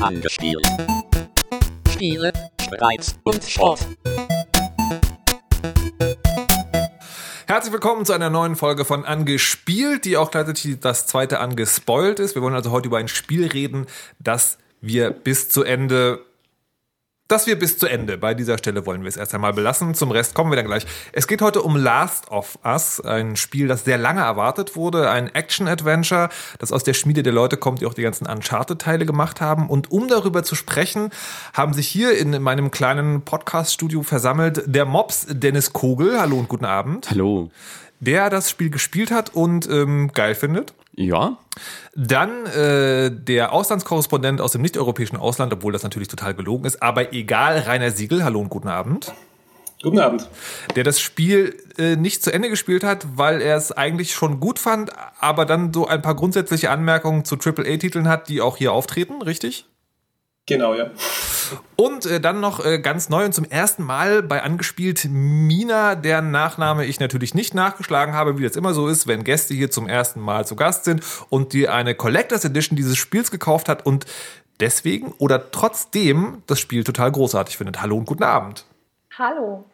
Angespielt. Spiele, Streit und Sport. Herzlich willkommen zu einer neuen Folge von Angespielt, die auch gleichzeitig das zweite angespoilt ist. Wir wollen also heute über ein Spiel reden, das wir bis zu Ende dass wir bis zu Ende. Bei dieser Stelle wollen wir es erst einmal belassen. Zum Rest kommen wir dann gleich. Es geht heute um Last of Us, ein Spiel, das sehr lange erwartet wurde, ein Action-Adventure, das aus der Schmiede der Leute kommt, die auch die ganzen Uncharted-Teile gemacht haben. Und um darüber zu sprechen, haben sich hier in meinem kleinen Podcast-Studio versammelt der Mops Dennis Kogel. Hallo und guten Abend. Hallo. Der das Spiel gespielt hat und ähm, geil findet. Ja. Dann äh, der Auslandskorrespondent aus dem nicht-europäischen Ausland, obwohl das natürlich total gelogen ist, aber egal, Rainer Siegel, hallo und guten Abend. Guten Abend. Der das Spiel äh, nicht zu Ende gespielt hat, weil er es eigentlich schon gut fand, aber dann so ein paar grundsätzliche Anmerkungen zu AAA-Titeln hat, die auch hier auftreten, richtig? Genau, ja. Und äh, dann noch äh, ganz neu und zum ersten Mal bei angespielt Mina, deren Nachname ich natürlich nicht nachgeschlagen habe, wie das immer so ist, wenn Gäste hier zum ersten Mal zu Gast sind und die eine Collectors Edition dieses Spiels gekauft hat und deswegen oder trotzdem das Spiel total großartig findet. Hallo und guten Abend. Hallo.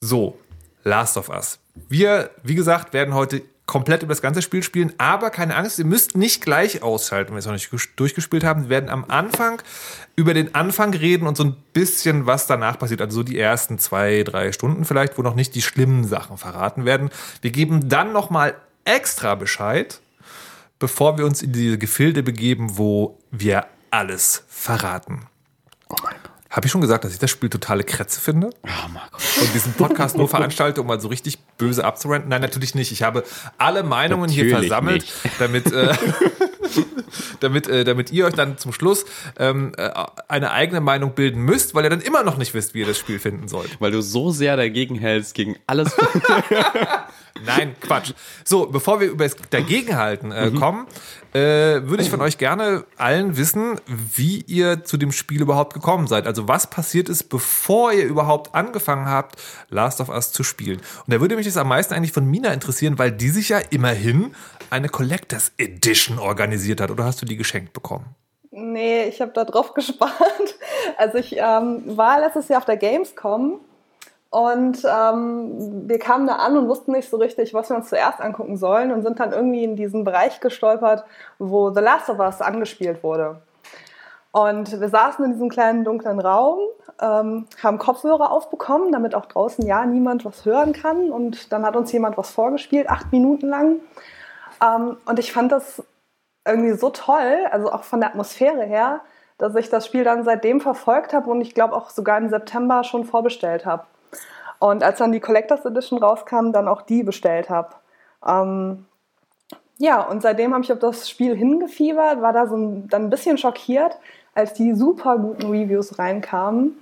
So, Last of Us. Wir, wie gesagt, werden heute komplett über das ganze Spiel spielen, aber keine Angst, ihr müsst nicht gleich ausschalten, wenn wir es noch nicht durchgespielt haben. Wir werden am Anfang über den Anfang reden und so ein bisschen, was danach passiert. Also so die ersten zwei, drei Stunden vielleicht, wo noch nicht die schlimmen Sachen verraten werden. Wir geben dann nochmal extra Bescheid, bevor wir uns in diese Gefilde begeben, wo wir alles verraten. Oh mein. Habe ich schon gesagt, dass ich das Spiel totale Kretze finde? Oh Marco. Und diesen Podcast nur veranstalte, um mal so richtig böse abzuranten? Nein, natürlich nicht. Ich habe alle Meinungen hier Natürlich versammelt, nicht. damit, äh, damit, äh, damit ihr euch dann zum Schluss ähm, äh, eine eigene Meinung bilden müsst, weil ihr dann immer noch nicht wisst, wie ihr das Spiel finden sollt. Weil du so sehr dagegen hältst, gegen alles. Nein, Quatsch. So, bevor wir über das Dagegenhalten äh, Mhm. kommen, äh, würde ich von euch gerne allen wissen, wie ihr zu dem Spiel überhaupt gekommen seid. Also was passiert ist, bevor ihr überhaupt angefangen habt, Last of Us zu spielen. Und da würde mich das am meisten eigentlich von Mina interessieren, weil die sich ja immerhin eine Collectors Edition organisiert hat. Oder hast du die geschenkt bekommen? Nee, ich habe da drauf gespart. Also ich ähm, war letztes Jahr auf der Gamescom und ähm, wir kamen da an und wussten nicht so richtig, was wir uns zuerst angucken sollen und sind dann irgendwie in diesen Bereich gestolpert, wo The Last of Us angespielt wurde. Und wir saßen in diesem kleinen dunklen Raum, ähm, haben Kopfhörer aufbekommen, damit auch draußen ja niemand was hören kann. Und dann hat uns jemand was vorgespielt, acht Minuten lang. Ähm, und ich fand das irgendwie so toll, also auch von der Atmosphäre her, dass ich das Spiel dann seitdem verfolgt habe und ich glaube auch sogar im September schon vorbestellt habe. Und als dann die Collectors Edition rauskam, dann auch die bestellt habe. Ähm, ja, und seitdem habe ich auf das Spiel hingefiebert, war da so ein, dann ein bisschen schockiert, als die super guten Reviews reinkamen,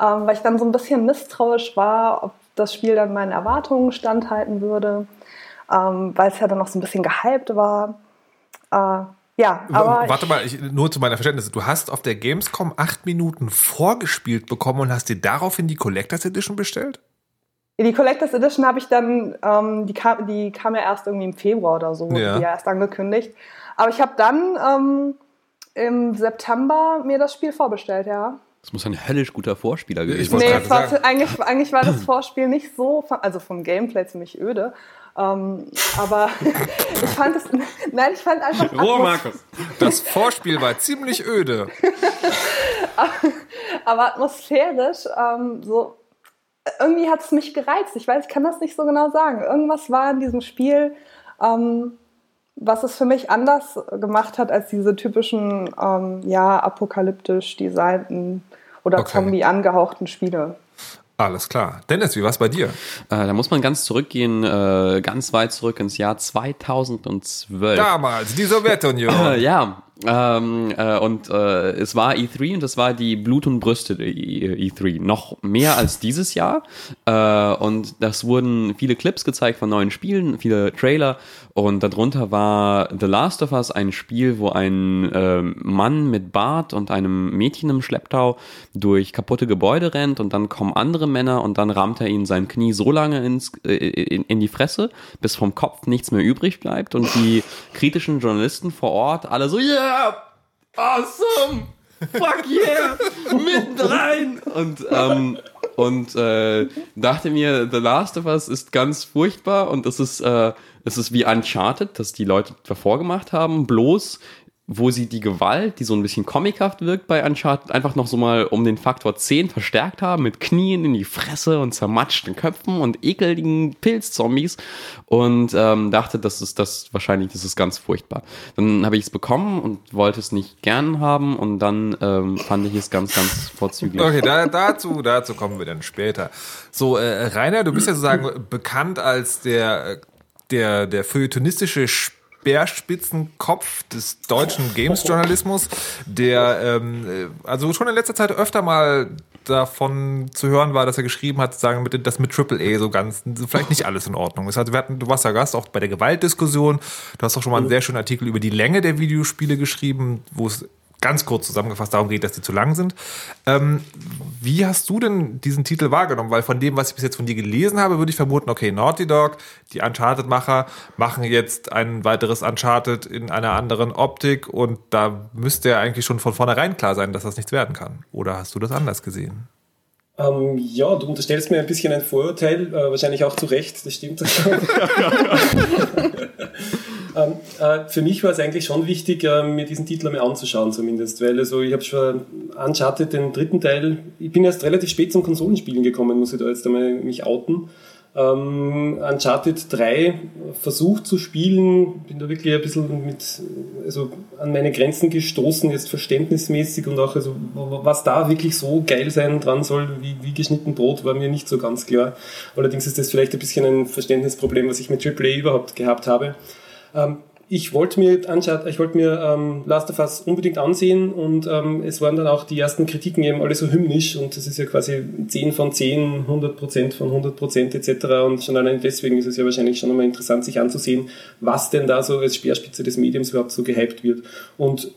ähm, weil ich dann so ein bisschen misstrauisch war, ob das Spiel dann meinen Erwartungen standhalten würde, ähm, weil es ja dann noch so ein bisschen gehypt war. Äh, ja, aber Warte mal, ich, nur zu meiner Verständnis. Du hast auf der Gamescom acht Minuten vorgespielt bekommen und hast dir daraufhin die Collectors Edition bestellt? Die Collectors Edition habe ich dann, ähm, die, kam, die kam ja erst irgendwie im Februar oder so, wurde Ja. die ja erst angekündigt. Aber ich habe dann ähm, im September mir das Spiel vorbestellt, ja. Das muss ein höllisch guter Vorspieler gewesen Nee, sein. es war, eigentlich, eigentlich war das Vorspiel nicht so, also vom Gameplay ziemlich öde. Ähm, aber ich fand es, nein, ich fand einfach. Oh, Markus. Das Vorspiel war ziemlich öde. aber atmosphärisch, ähm, so irgendwie hat es mich gereizt. Ich weiß, ich kann das nicht so genau sagen. Irgendwas war in diesem Spiel, ähm, was es für mich anders gemacht hat als diese typischen, ähm, ja, apokalyptisch designten oder Okay. Zombie angehauchten Spiele. Alles klar. Dennis, wie war's bei dir? Äh, da muss man ganz zurückgehen, äh, ganz weit zurück ins Jahr 2012. Damals, die Sowjetunion. Ja, ähm, äh, und äh, es war E3 und es war die Blut und Brüste E- E3. Noch mehr als dieses Jahr. Äh, und das wurden viele Clips gezeigt von neuen Spielen, viele Trailer. Und darunter war The Last of Us ein Spiel, wo ein ähm, Mann mit Bart und einem Mädchen im Schlepptau durch kaputte Gebäude rennt und dann kommen andere Männer und dann rammt er ihnen sein Knie so lange ins, äh, in, in die Fresse, bis vom Kopf nichts mehr übrig bleibt und die kritischen Journalisten vor Ort alle so, ja, awesome! Fuck yeah! Mitten rein! Und, ähm, und äh, dachte mir, The Last of Us ist ganz furchtbar und es ist, äh, es ist wie Uncharted, das die Leute davor gemacht haben, bloß wo sie die Gewalt, die so ein bisschen comichaft wirkt bei Uncharted, einfach noch so mal um den Faktor 10 verstärkt haben, mit Knien in die Fresse und zermatschten Köpfen und ekeligen Pilzzombies und ähm, dachte, das ist das wahrscheinlich, das ist ganz furchtbar. Dann habe ich es bekommen und wollte es nicht gern haben und dann ähm, fand ich es ganz, ganz vorzüglich. Okay, da, dazu, dazu kommen wir dann später. So, äh, Rainer, du bist ja sozusagen bekannt als der, der, der feuilletonistische Speerspitzenkopf des deutschen Games-Journalismus, der ähm, äh, also schon in letzter Zeit öfter mal davon zu hören war, dass er geschrieben hat, sagen, mit, dass mit AAA so ganz, vielleicht nicht alles in Ordnung ist. Also wir hatten, du warst ja Gast auch bei der Gewaltdiskussion. Du hast auch schon mal einen sehr schönen Artikel über die Länge der Videospiele geschrieben, wo es ganz kurz zusammengefasst darum geht, dass die zu lang sind. Ähm, wie hast du denn diesen Titel wahrgenommen? Weil von dem, was ich bis jetzt von dir gelesen habe, würde ich vermuten, okay, Naughty Dog, die Uncharted-Macher, machen jetzt ein weiteres Uncharted in einer anderen Optik und da müsste ja eigentlich schon von vornherein klar sein, dass das nichts werden kann. Oder hast du das anders gesehen? Ähm, ja, du unterstellst mir ein bisschen ein Vorurteil, äh, wahrscheinlich auch zu Recht, das stimmt. ähm, äh, für mich war es eigentlich schon wichtig, äh, mir diesen Titel einmal anzuschauen zumindest, weil also ich habe schon Uncharted den dritten Teil, ich bin erst relativ spät zum Konsolenspielen gekommen, muss ich da jetzt einmal mich outen ähm, Uncharted 3 versucht zu spielen, bin da wirklich ein bisschen mit, also an meine Grenzen gestoßen, jetzt verständnismäßig und auch, also was da wirklich so geil sein dran soll, wie, wie geschnitten Brot, war mir nicht so ganz klar. Allerdings ist das vielleicht ein bisschen ein Verständnisproblem, was ich mit AAA überhaupt gehabt habe. Ähm, ich wollte mir anschaut, ich wollte mir ähm, Last of Us unbedingt ansehen und ähm, es waren dann auch die ersten Kritiken eben alle so hymnisch und das ist ja quasi 10 von 10, 100 Prozent von 100 Prozent etc. Und schon allein deswegen ist es ja wahrscheinlich schon einmal interessant, sich anzusehen, was denn da so als Speerspitze des Mediums überhaupt so gehypt wird. Und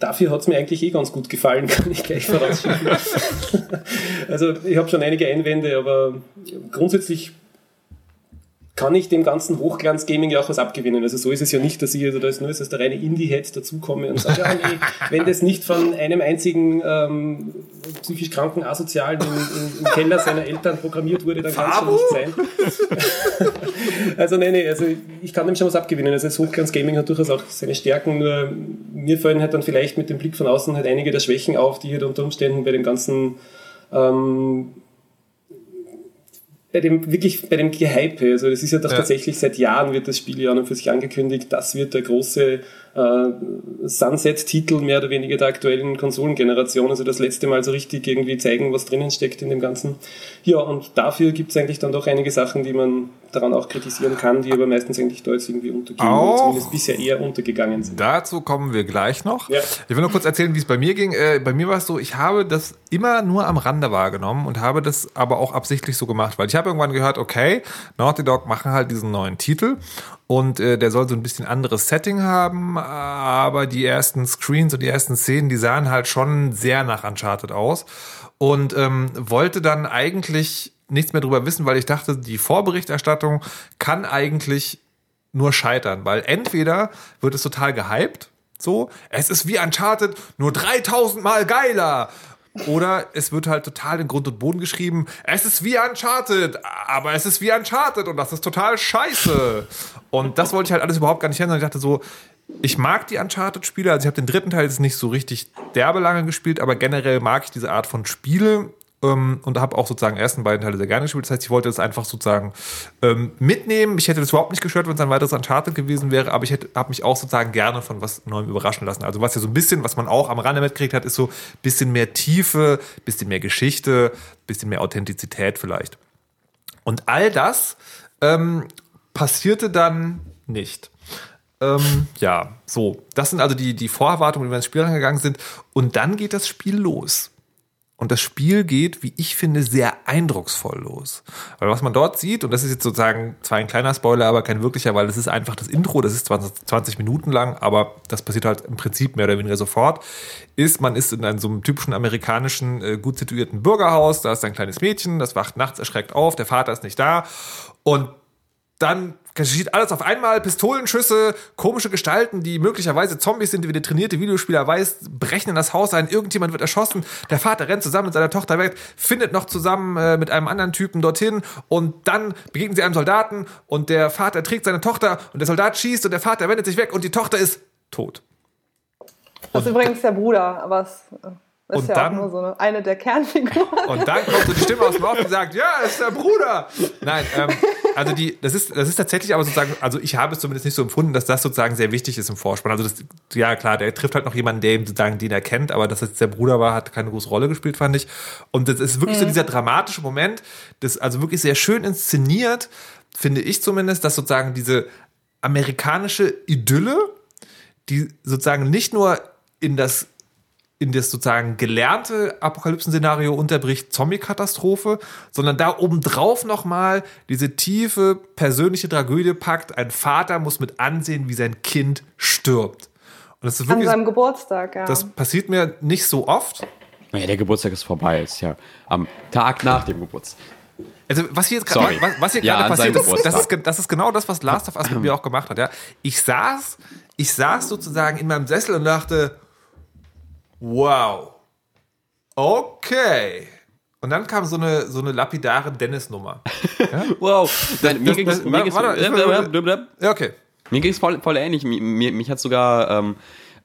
dafür hat es mir eigentlich eh ganz gut gefallen, kann ich gleich vorausschicken. also ich habe schon einige Einwände, aber grundsätzlich kann ich dem ganzen Hochglanz-Gaming ja auch was abgewinnen. Also so ist es ja nicht, dass ich also da ist nur als der reine Indie-Head dazukomme und sage, ja, nee, wenn das nicht von einem einzigen ähm, psychisch kranken Asozialen im, im, im, Keller seiner Eltern programmiert wurde, dann kann es schon nicht sein. also nein, nee, also ich kann dem schon was abgewinnen. Also das Hochglanz-Gaming hat durchaus auch seine Stärken, nur mir fallen halt dann vielleicht mit dem Blick von außen halt einige der Schwächen auf, die halt unter Umständen bei dem ganzen ähm, bei dem wirklich bei dem Gehype, also das ist ja doch ja. tatsächlich seit Jahren wird das Spiel ja an und für sich angekündigt, das wird der große äh, Sunset-Titel mehr oder weniger der aktuellen Konsolengeneration, also das letzte Mal so richtig irgendwie zeigen, was drinnen steckt in dem Ganzen. Ja, und dafür gibt es eigentlich dann doch einige Sachen, die man daran auch kritisieren kann, die aber meistens eigentlich da jetzt irgendwie untergehen, auch zumindest bisher eher untergegangen sind. Dazu kommen wir gleich noch. Ja. Ich will nur kurz erzählen, wie es bei mir ging. Äh, bei mir war es so, ich habe das immer nur am Rande wahrgenommen und habe das aber auch absichtlich so gemacht, weil ich habe irgendwann gehört, okay, Naughty Dog machen halt diesen neuen Titel und äh, der soll so ein bisschen anderes Setting haben, aber die ersten Screens und die ersten Szenen, die sahen halt schon sehr nach Uncharted aus. Und ähm, wollte dann eigentlich nichts mehr drüber wissen, weil ich dachte, die Vorberichterstattung kann eigentlich nur scheitern, weil entweder wird es total gehypt, so, es ist wie Uncharted, nur 3000 Mal geiler. Oder es wird halt total in Grund und Boden geschrieben, es ist wie Uncharted, aber es ist wie Uncharted und das ist total scheiße. Und das wollte ich halt alles überhaupt gar nicht hören, sondern ich dachte so, ich mag die Uncharted-Spiele, also ich habe den dritten Teil jetzt nicht so richtig derbe lange gespielt, aber generell mag ich diese Art von Spiele ähm, und habe auch sozusagen ersten beiden Teile sehr gerne gespielt. Das heißt, ich wollte das einfach sozusagen ähm, mitnehmen. Ich hätte das überhaupt nicht gestört, wenn es ein weiteres Uncharted gewesen wäre, aber ich habe mich auch sozusagen gerne von was Neuem überraschen lassen. Also was ja so ein bisschen, was man auch am Rande mitgekriegt hat, ist so ein bisschen mehr Tiefe, bisschen mehr Geschichte, bisschen mehr Authentizität vielleicht. Und all das ähm, passierte dann nicht. Ähm, ja, so. Das sind also die, die Vorerwartungen, die wir ins Spiel reingegangen sind. Und dann geht das Spiel los. Und das Spiel geht, wie ich finde, sehr eindrucksvoll los. Weil was man dort sieht, und das ist jetzt sozusagen zwar ein kleiner Spoiler, aber kein wirklicher, weil es ist einfach das Intro, das ist 20, 20 Minuten lang, aber das passiert halt im Prinzip mehr oder weniger sofort, ist, man ist in einem so einem typischen amerikanischen, äh, gut situierten Bürgerhaus, da ist ein kleines Mädchen, das wacht nachts erschreckt auf, der Vater ist nicht da und dann geschieht alles auf einmal, Pistolenschüsse, komische Gestalten, die möglicherweise Zombies sind, wie der trainierte Videospieler weiß, brechen in das Haus ein, irgendjemand wird erschossen, der Vater rennt zusammen mit seiner Tochter weg, findet noch zusammen äh, mit einem anderen Typen dorthin und dann begegnen sie einem Soldaten und der Vater trägt seine Tochter und der Soldat schießt und der Vater wendet sich weg und die Tochter ist tot. Das ist übrigens der Bruder, aber es ist Und ja dann- auch nur so eine, eine der Kernfiguren. Und dann kommt so die Stimme aus dem Off und sagt, ja, ist der Bruder. Nein, ähm, also die, das ist, das ist tatsächlich aber sozusagen, also ich habe es zumindest nicht so empfunden, dass das sozusagen sehr wichtig ist im Vorspann. Also das, ja klar, der trifft halt noch jemanden, der ihm sozusagen den er kennt, aber dass es der Bruder war, hat keine große Rolle gespielt, fand ich. Und das ist wirklich so dieser dramatische Moment, das also wirklich sehr schön inszeniert, finde ich zumindest, dass sozusagen diese amerikanische Idylle, die sozusagen nicht nur in das in das sozusagen gelernte Apokalypsen-Szenario unterbricht Zombie-Katastrophe, sondern da obendrauf nochmal diese tiefe persönliche Tragödie packt. Ein Vater muss mit ansehen, wie sein Kind stirbt. Und das ist An wirklich, seinem Geburtstag, ja. das passiert mir nicht so oft. Naja, der Geburtstag ist vorbei. Ist ja am Tag nach dem Geburtstag. Also was hier jetzt gerade was, was hier Ja, an passiert ist, das ist, das ist genau das, was Last of Us mit mir auch gemacht hat. Ja. Ich saß, ich saß sozusagen in meinem Sessel und dachte, wow, okay. Und dann kam so eine, so eine lapidare Dennis-Nummer. Wow. Nein, mir ging es Ja, okay. Mir ging es voll, voll ähnlich. Mir, mir, mich hat sogar ähm,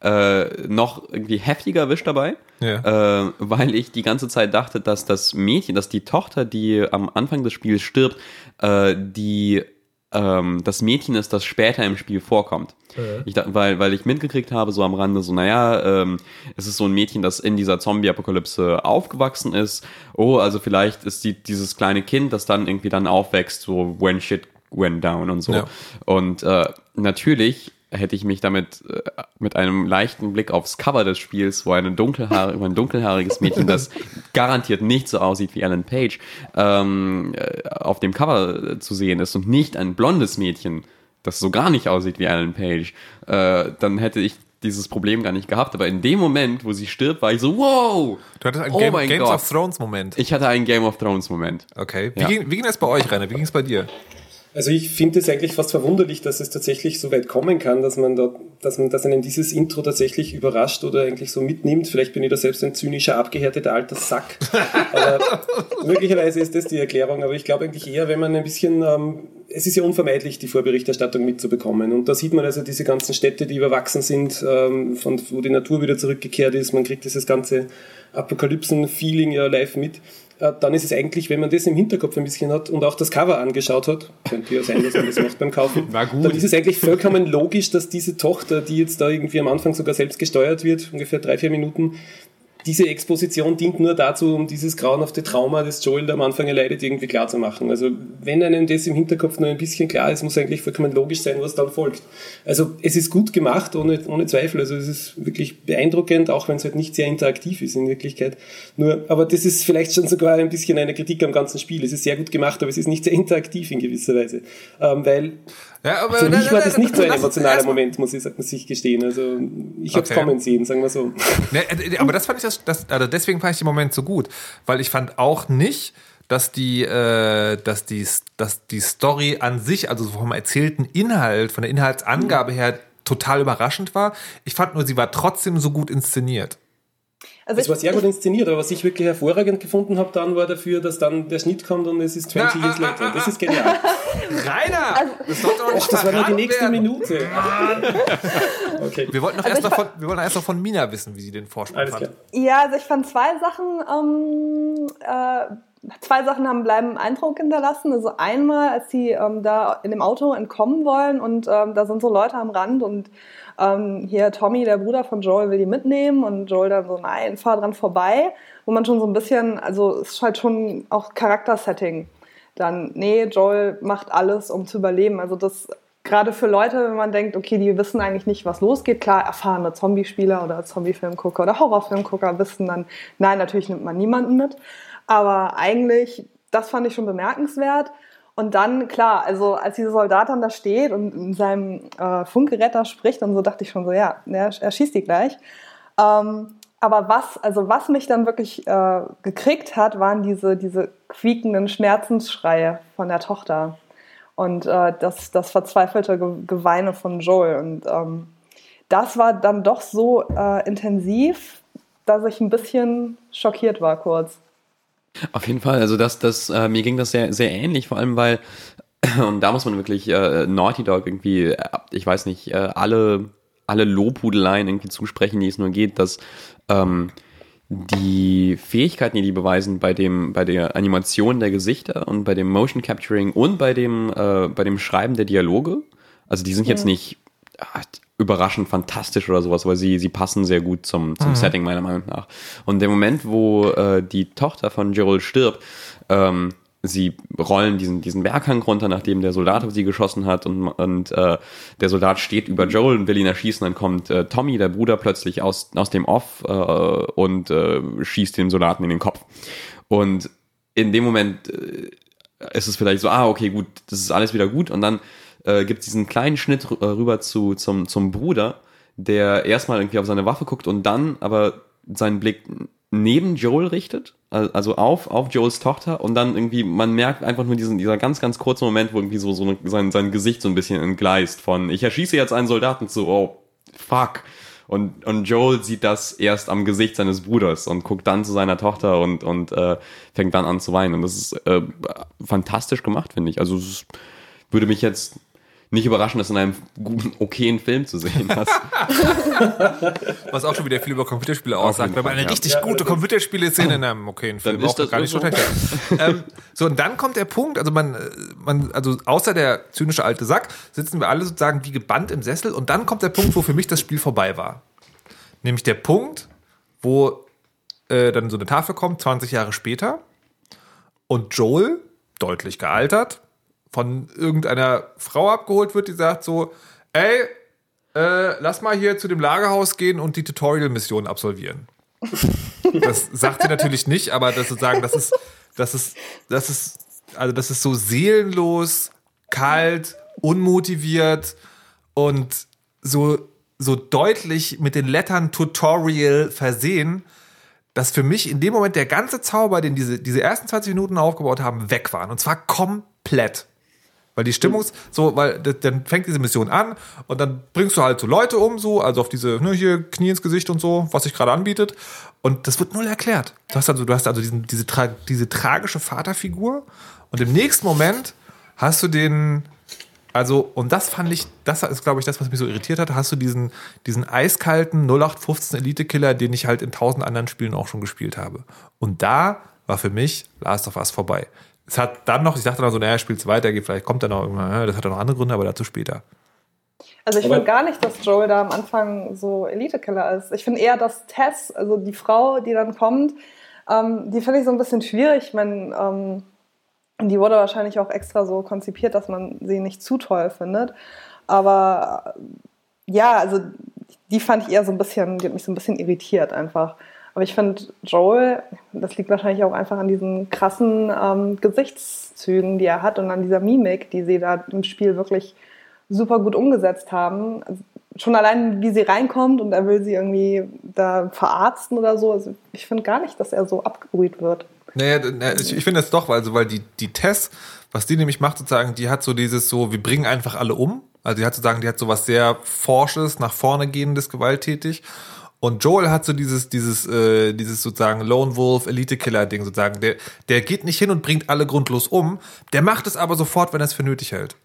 äh, noch irgendwie heftiger erwischt dabei, Ja. äh, weil ich die ganze Zeit dachte, dass das Mädchen, dass die Tochter, die am Anfang des Spiels stirbt, äh, die ähm, das Mädchen ist, das später im Spiel vorkommt. Ich dachte, weil, weil ich mitgekriegt habe, so am Rande, so, naja, ähm, es ist so ein Mädchen, das in dieser Zombie-Apokalypse aufgewachsen ist. Oh, also vielleicht ist die, dieses kleine Kind, das dann irgendwie dann aufwächst, so when shit went down und so. Ja. Und äh, natürlich hätte ich mich damit äh, mit einem leichten Blick aufs Cover des Spiels, wo eine dunkelhaar ein dunkelhaariges Mädchen, das garantiert nicht so aussieht wie Ellen Page, ähm, äh, auf dem Cover zu sehen ist und nicht ein blondes Mädchen, das so gar nicht aussieht wie Ellen Page, äh, dann hätte ich dieses Problem gar nicht gehabt. Aber in dem Moment, wo sie stirbt, war ich so, wow! Du hattest einen Oh Game, Games Gott. of Thrones-Moment. Ich hatte einen Game of Thrones Moment. Okay. Wie, Ja. ging, wie ging das bei euch, Rainer? Wie ging es bei dir? Also ich finde es eigentlich fast verwunderlich, dass es tatsächlich so weit kommen kann, dass man da, dass man, dass einen dieses Intro tatsächlich überrascht oder eigentlich so mitnimmt. Vielleicht bin ich da selbst ein zynischer, abgehärteter alter Sack. Aber möglicherweise ist das die Erklärung. Aber ich glaube eigentlich eher, wenn man ein bisschen, ähm, es ist ja unvermeidlich, die Vorberichterstattung mitzubekommen. Und da sieht man also diese ganzen Städte, die überwachsen sind, ähm, von, wo die Natur wieder zurückgekehrt ist. Man kriegt dieses ganze Apokalypsen-Feeling ja live mit dann ist es eigentlich, wenn man das im Hinterkopf ein bisschen hat und auch das Cover angeschaut hat, könnte ja sein, dass man das macht beim Kaufen, dann ist es eigentlich vollkommen logisch, dass diese Tochter, die jetzt da irgendwie am Anfang sogar selbst gesteuert wird, ungefähr drei, vier Minuten, diese Exposition dient nur dazu, um dieses grauenhafte Trauma, das Joel am Anfang erleidet, irgendwie klar zu machen. Also wenn einem das im Hinterkopf nur ein bisschen klar ist, muss eigentlich vollkommen logisch sein, was dann folgt. Also es ist gut gemacht, ohne, ohne Zweifel. Also es ist wirklich beeindruckend, auch wenn es halt nicht sehr interaktiv ist in Wirklichkeit. Nur, aber das ist vielleicht schon sogar ein bisschen eine Kritik am ganzen Spiel. Es ist sehr gut gemacht, aber es ist nicht sehr interaktiv in gewisser Weise. Ähm, weil Ja, aber für nein, mich war das nicht so ein emotionaler Moment, muss ich, muss ich gestehen. Also ich habe es Okay. kommen sehen, sagen wir so. Ne, äh, aber das fand ich das, das also deswegen fand ich den Moment so gut, weil ich fand auch nicht, dass die, äh, dass die, dass die Story an sich, also vom erzählten Inhalt, von der Inhaltsangabe her, total überraschend war. Ich fand nur, sie war trotzdem so gut inszeniert. Also Es war sehr gut inszeniert, aber was ich wirklich hervorragend gefunden habe dann, war dafür, dass dann der Schnitt kommt und es ist 20 Ja, years ah, ah, later. Das ist genial. Rainer! das sollte doch nicht Ach, das war nur die nächste werden. Minute. Okay, Wir wollten, noch Also erst noch von, wir wollten erst noch von Mina wissen, wie sie den alles fand. klar. Ja, also ich fand zwei Sachen, ähm, äh, zwei Sachen haben bleiben Eindruck hinterlassen. Also einmal, als die ähm, da in dem Auto entkommen wollen und ähm, da sind so Leute am Rand und ähm, hier Tommy, der Bruder von Joel, will die mitnehmen und Joel dann so, nein, fahr dran vorbei, wo man schon so ein bisschen, also es ist halt schon auch Charaktersetting. Dann, nee, Joel macht alles, um zu überleben. Also das gerade für Leute, wenn man denkt, okay, die wissen eigentlich nicht, was losgeht. Klar, erfahrene Zombie-Spieler oder Zombie-Filmgucker oder Horrorfilmgucker wissen dann, nein, natürlich nimmt man niemanden mit. Aber eigentlich, das fand ich schon bemerkenswert. Und dann, klar, also als dieser Soldat dann da steht und in seinem äh, Funkgerät da spricht und so, dachte ich schon so, ja, er, er schießt die gleich. Ähm, aber was, also was mich dann wirklich äh, gekriegt hat, waren diese, diese quiekenden Schmerzensschreie von der Tochter. und äh, das, das verzweifelte Ge Geweine von Joel. Und ähm, das war dann doch so äh, intensiv, dass ich ein bisschen schockiert war kurz. Auf jeden Fall, also das, das, äh, mir ging das sehr, sehr ähnlich, vor allem weil, und da muss man wirklich äh, Naughty Dog irgendwie, äh, ich weiß nicht, äh, alle, alle Lobhudeleien irgendwie zusprechen, die es nur geht, dass ähm, die Fähigkeiten, die die beweisen bei dem, bei der Animation der Gesichter und bei dem Motion Capturing und bei dem, äh, bei dem Schreiben der Dialoge, also die sind jetzt nicht ah, überraschend fantastisch oder sowas, aber sie, sie passen sehr gut zum, zum Setting meiner Meinung nach. Und der Moment, wo äh, die Tochter von Joel stirbt, ähm, sie rollen diesen, diesen Berghang runter, nachdem der Soldat auf sie geschossen hat und, und äh, der Soldat steht über Joel und will ihn erschießen, dann kommt äh, Tommy, der Bruder, plötzlich aus, aus dem Off äh, und äh, schießt den Soldaten in den Kopf. Und in dem Moment äh, ist es vielleicht so, ah, okay, gut, das ist alles wieder gut und dann äh, gibt es diesen kleinen Schnitt äh, rüber zu, zum, zum Bruder, der erstmal irgendwie auf seine Waffe guckt und dann aber seinen Blick neben Joel richtet, al- also auf, auf Joels Tochter und dann irgendwie, man merkt einfach nur diesen, dieser ganz, ganz kurze Moment, wo irgendwie so, so sein, sein Gesicht so ein bisschen entgleist von, ich erschieße jetzt einen Soldaten zu, oh, fuck. Und, und Joel sieht das erst am Gesicht seines Bruders und guckt dann zu seiner Tochter und, und äh, fängt dann an zu weinen. Und das ist äh, fantastisch gemacht, finde ich. Also es würde mich jetzt nicht überraschen, das in einem guten, okayen Film zu sehen. Das, Was auch schon wieder viel über Computerspiele aussagt. Wenn man eine ja. richtig gute Computerspiele-Szene in einem okayen Film ist auch das gar nicht so so. schlecht. ähm, so, und dann kommt der Punkt, also man, äh, man, also außer der zynische alte Sack, sitzen wir alle sozusagen wie gebannt im Sessel und dann kommt der Punkt, wo für mich das Spiel vorbei war. Nämlich der Punkt, wo äh, dann so eine Tafel kommt, 20 Jahre später, und Joel, deutlich gealtert, von irgendeiner Frau abgeholt wird, die sagt so, ey, äh, lass mal hier zu dem Lagerhaus gehen und die Tutorial-Mission absolvieren. Das sagt sie natürlich nicht, aber das sozusagen, das ist, das ist, das ist, also das ist so seelenlos, kalt, unmotiviert und so, so deutlich mit den Lettern Tutorial versehen, dass für mich in dem Moment der ganze Zauber, den diese, diese ersten 20 Minuten aufgebaut haben, weg waren. Und zwar komplett. Weil die Stimmung ist so, weil dann fängt diese Mission an und dann bringst du halt so Leute um, so, also auf diese, ne, hier Knie ins Gesicht und so, was sich gerade anbietet. Und das wird null erklärt. Du hast also, du hast also diesen, diese, tra diese tragische Vaterfigur und im nächsten Moment hast du den, also, und das fand ich, das ist, glaube ich, das, was mich so irritiert hat, hast du diesen, diesen eiskalten 0815 Elite-Killer, den ich halt in tausend anderen Spielen auch schon gespielt habe. Und da war für mich Last of Us vorbei. Es hat dann noch, ich dachte dann so, naja, spielt's weiter, geht, vielleicht kommt dann noch irgendwann, ja, das hat dann noch andere Gründe, aber dazu später. Also ich finde gar nicht, dass Joel da am Anfang so Elite-Killer ist. Ich finde eher, dass Tess, also die Frau, die dann kommt, ähm, die finde ich so ein bisschen schwierig. Ich meine, ähm, die wurde wahrscheinlich auch extra so konzipiert, dass man sie nicht zu toll findet. Aber äh, ja, also die fand ich eher so ein bisschen, die hat mich so ein bisschen irritiert einfach. Aber ich finde Joel, das liegt wahrscheinlich auch einfach an diesen krassen ähm, Gesichtszügen, die er hat und an dieser Mimik, die sie da im Spiel wirklich super gut umgesetzt haben. Also schon allein, wie sie reinkommt und er will sie irgendwie da verarzten oder so. Also ich finde gar nicht, dass er so abgebrüht wird. Naja, na, ich, ich finde das doch, also weil die, die Tess, was die nämlich macht, sozusagen, die hat so dieses so, wir bringen einfach alle um. Also die hat sozusagen, die hat so was sehr Forsches, nach vorne gehendes, gewalttätig. Und Joel hat so dieses, dieses, äh, dieses sozusagen Lone Wolf, Elite-Killer-Ding sozusagen. Der, der geht nicht hin und bringt alle grundlos um. Der macht es aber sofort, wenn er es für nötig hält.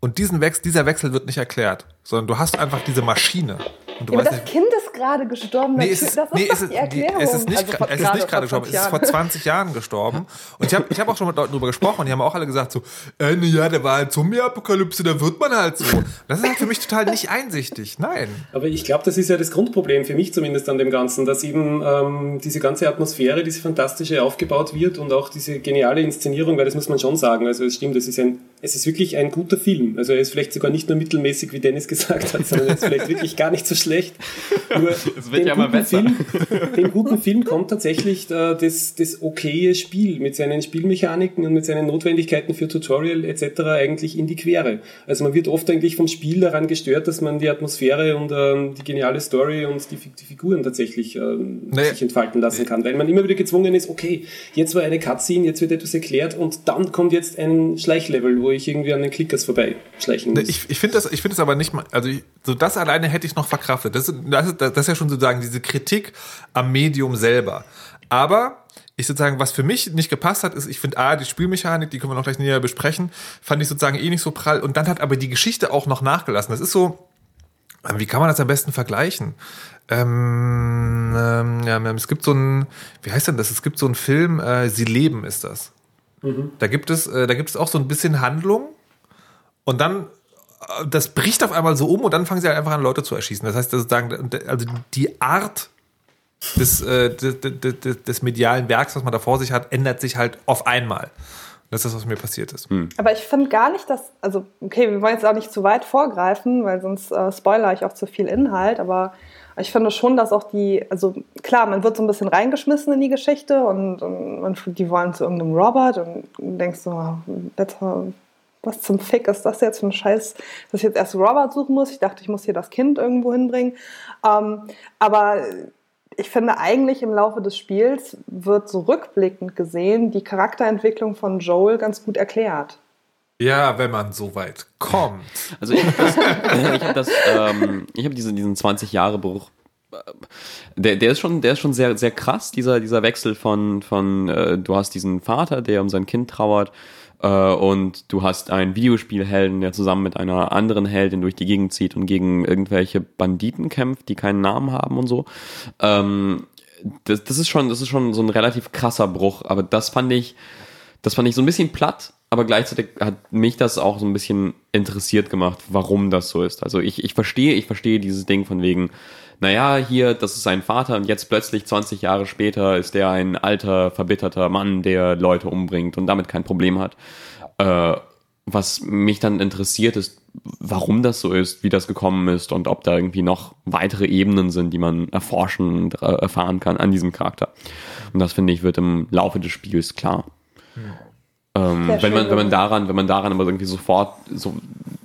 Und diesen Wechsel, dieser Wechsel wird nicht erklärt, sondern du hast einfach diese Maschine. Und du Ja, aber weißt das nicht, Kind ist gerade gestorben. Nee, es ist, das ist nee, doch es ist, die Erklärung. es ist nicht, Also vor- es ist nicht gerade gestorben, es 20 ist vor Jahren. 20 Jahren gestorben. Und ich habe ich hab auch schon mit Leuten drüber gesprochen und die haben auch alle gesagt so, äh, nee, ja, der war halt Zombie-Apokalypse, da wird man halt so. Das ist halt für mich total nicht einsichtig. Nein. Aber ich glaube, das ist ja das Grundproblem, für mich zumindest an dem Ganzen, dass eben ähm, diese ganze Atmosphäre, diese fantastische aufgebaut wird und auch diese geniale Inszenierung, weil das muss man schon sagen, also es stimmt, es ist, ein, es ist wirklich ein guter Film. Also er ist vielleicht sogar nicht nur mittelmäßig, wie Dennis gesagt hat, sondern ist vielleicht wirklich gar nicht so schlecht. Nur Es wird ja immer besser. Film, dem guten Film kommt tatsächlich äh, das, das okaye Spiel mit seinen Spielmechaniken und mit seinen Notwendigkeiten für Tutorial etc. eigentlich in die Quere. Also man wird oft eigentlich vom Spiel daran gestört, dass man die Atmosphäre und ähm, die geniale Story und die, die Figuren tatsächlich ähm, Nee. sich entfalten lassen kann, weil man immer wieder gezwungen ist, okay, jetzt war eine Cutscene, jetzt wird etwas erklärt und dann kommt jetzt ein Schleichlevel, wo ich irgendwie an den Klickers vorbei schleichen muss. Ich, ich finde das, ich finde das aber nicht mal, also ich, so das alleine hätte ich noch verkraftet. Das, ist- das, das ist ja schon sozusagen diese Kritik am Medium selber. Aber ich sozusagen, was für mich nicht gepasst hat, ist, ich finde, A, die Spielmechanik, die können wir noch gleich näher besprechen, fand ich sozusagen eh nicht so prall. Und dann hat aber die Geschichte auch noch nachgelassen. Das ist so, ähm, wie kann man das am besten vergleichen? Ähm, ähm, ja, es gibt so ein, wie heißt denn das? Es gibt so einen Film, äh, Sie leben ist das. Da gibt es, äh, da gibt es auch so ein bisschen Handlung und dann das bricht auf einmal so um und dann fangen sie halt einfach an, Leute zu erschießen. Das heißt, das ist sagen, also die Art des, äh, des, des, des medialen Werks, was man da vor sich hat, ändert sich halt auf einmal. Das ist das, was mir passiert ist. Aber ich finde gar nicht, dass, also okay, wir wollen jetzt auch nicht zu weit vorgreifen, weil sonst äh, spoiler ich auch zu viel Inhalt, aber ich finde schon, dass auch die, also klar, man wird so ein bisschen reingeschmissen in die Geschichte und, und, und die wollen zu irgendeinem Robert und du denkst so, ah, bitte, was zum Fick ist das jetzt für ein Scheiß, dass ich jetzt erst Robert suchen muss. Ich dachte, ich muss hier das Kind irgendwo hinbringen. Ähm, aber ich finde eigentlich im Laufe des Spiels wird so rückblickend gesehen die Charakterentwicklung von Joel ganz gut erklärt. Ja, wenn man so weit kommt. Also ich habe das, ich hab das ähm, ich habe diesen, diesen 20 Jahre Bruch. äh, Der, der ist schon, der ist schon sehr, sehr krass, dieser, dieser Wechsel von, von äh, du hast diesen Vater, der um sein Kind trauert, äh, und du hast einen Videospielhelden, der zusammen mit einer anderen Heldin durch die Gegend zieht und gegen irgendwelche Banditen kämpft, die keinen Namen haben und so. Ähm, das, das ist schon, das ist schon so ein relativ krasser Bruch, aber das fand ich, das fand ich so ein bisschen platt, aber gleichzeitig hat mich das auch so ein bisschen interessiert gemacht, warum das so ist. Also ich, ich verstehe, ich verstehe dieses Ding von wegen, naja, hier, das ist sein Vater und jetzt plötzlich 20 Jahre später ist der ein alter, verbitterter Mann, der Leute umbringt und damit kein Problem hat. Äh, was mich dann interessiert ist, warum das so ist, wie das gekommen ist und ob da irgendwie noch weitere Ebenen sind, die man erforschen und äh, erfahren kann an diesem Charakter. Und das finde ich wird im Laufe des Spiels klar. Ähm, wenn man, wenn man daran, wenn man daran aber irgendwie sofort so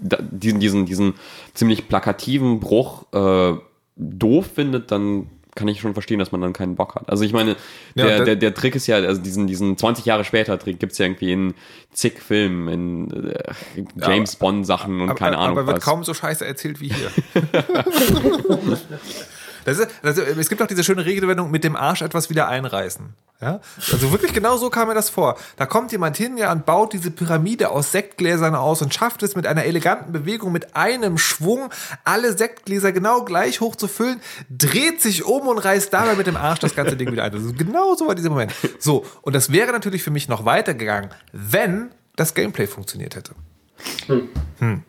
da, diesen, diesen, diesen ziemlich plakativen Bruch äh, doof findet, dann kann ich schon verstehen, dass man dann keinen Bock hat. Also ich meine, Ja, der, das- der, der Trick ist ja, also diesen, diesen 20 Jahre später Trick gibt's ja irgendwie in zig Filmen, in äh, James Bond Sachen und aber, keine Ahnung aber wird was. kaum so scheiße erzählt wie hier. Das ist, also, es gibt auch diese schöne Redewendung mit dem Arsch etwas wieder einreißen. Ja? Also wirklich genau so kam mir das vor. Da kommt jemand hin ja, und baut diese Pyramide aus Sektgläsern aus und schafft es mit einer eleganten Bewegung, mit einem Schwung, alle Sektgläser genau gleich hoch zu füllen, dreht sich um und reißt dabei mit dem Arsch das ganze Ding wieder ein. Also genau so war dieser Moment. So, und das wäre natürlich für mich noch weitergegangen, wenn das Gameplay funktioniert hätte. Hm.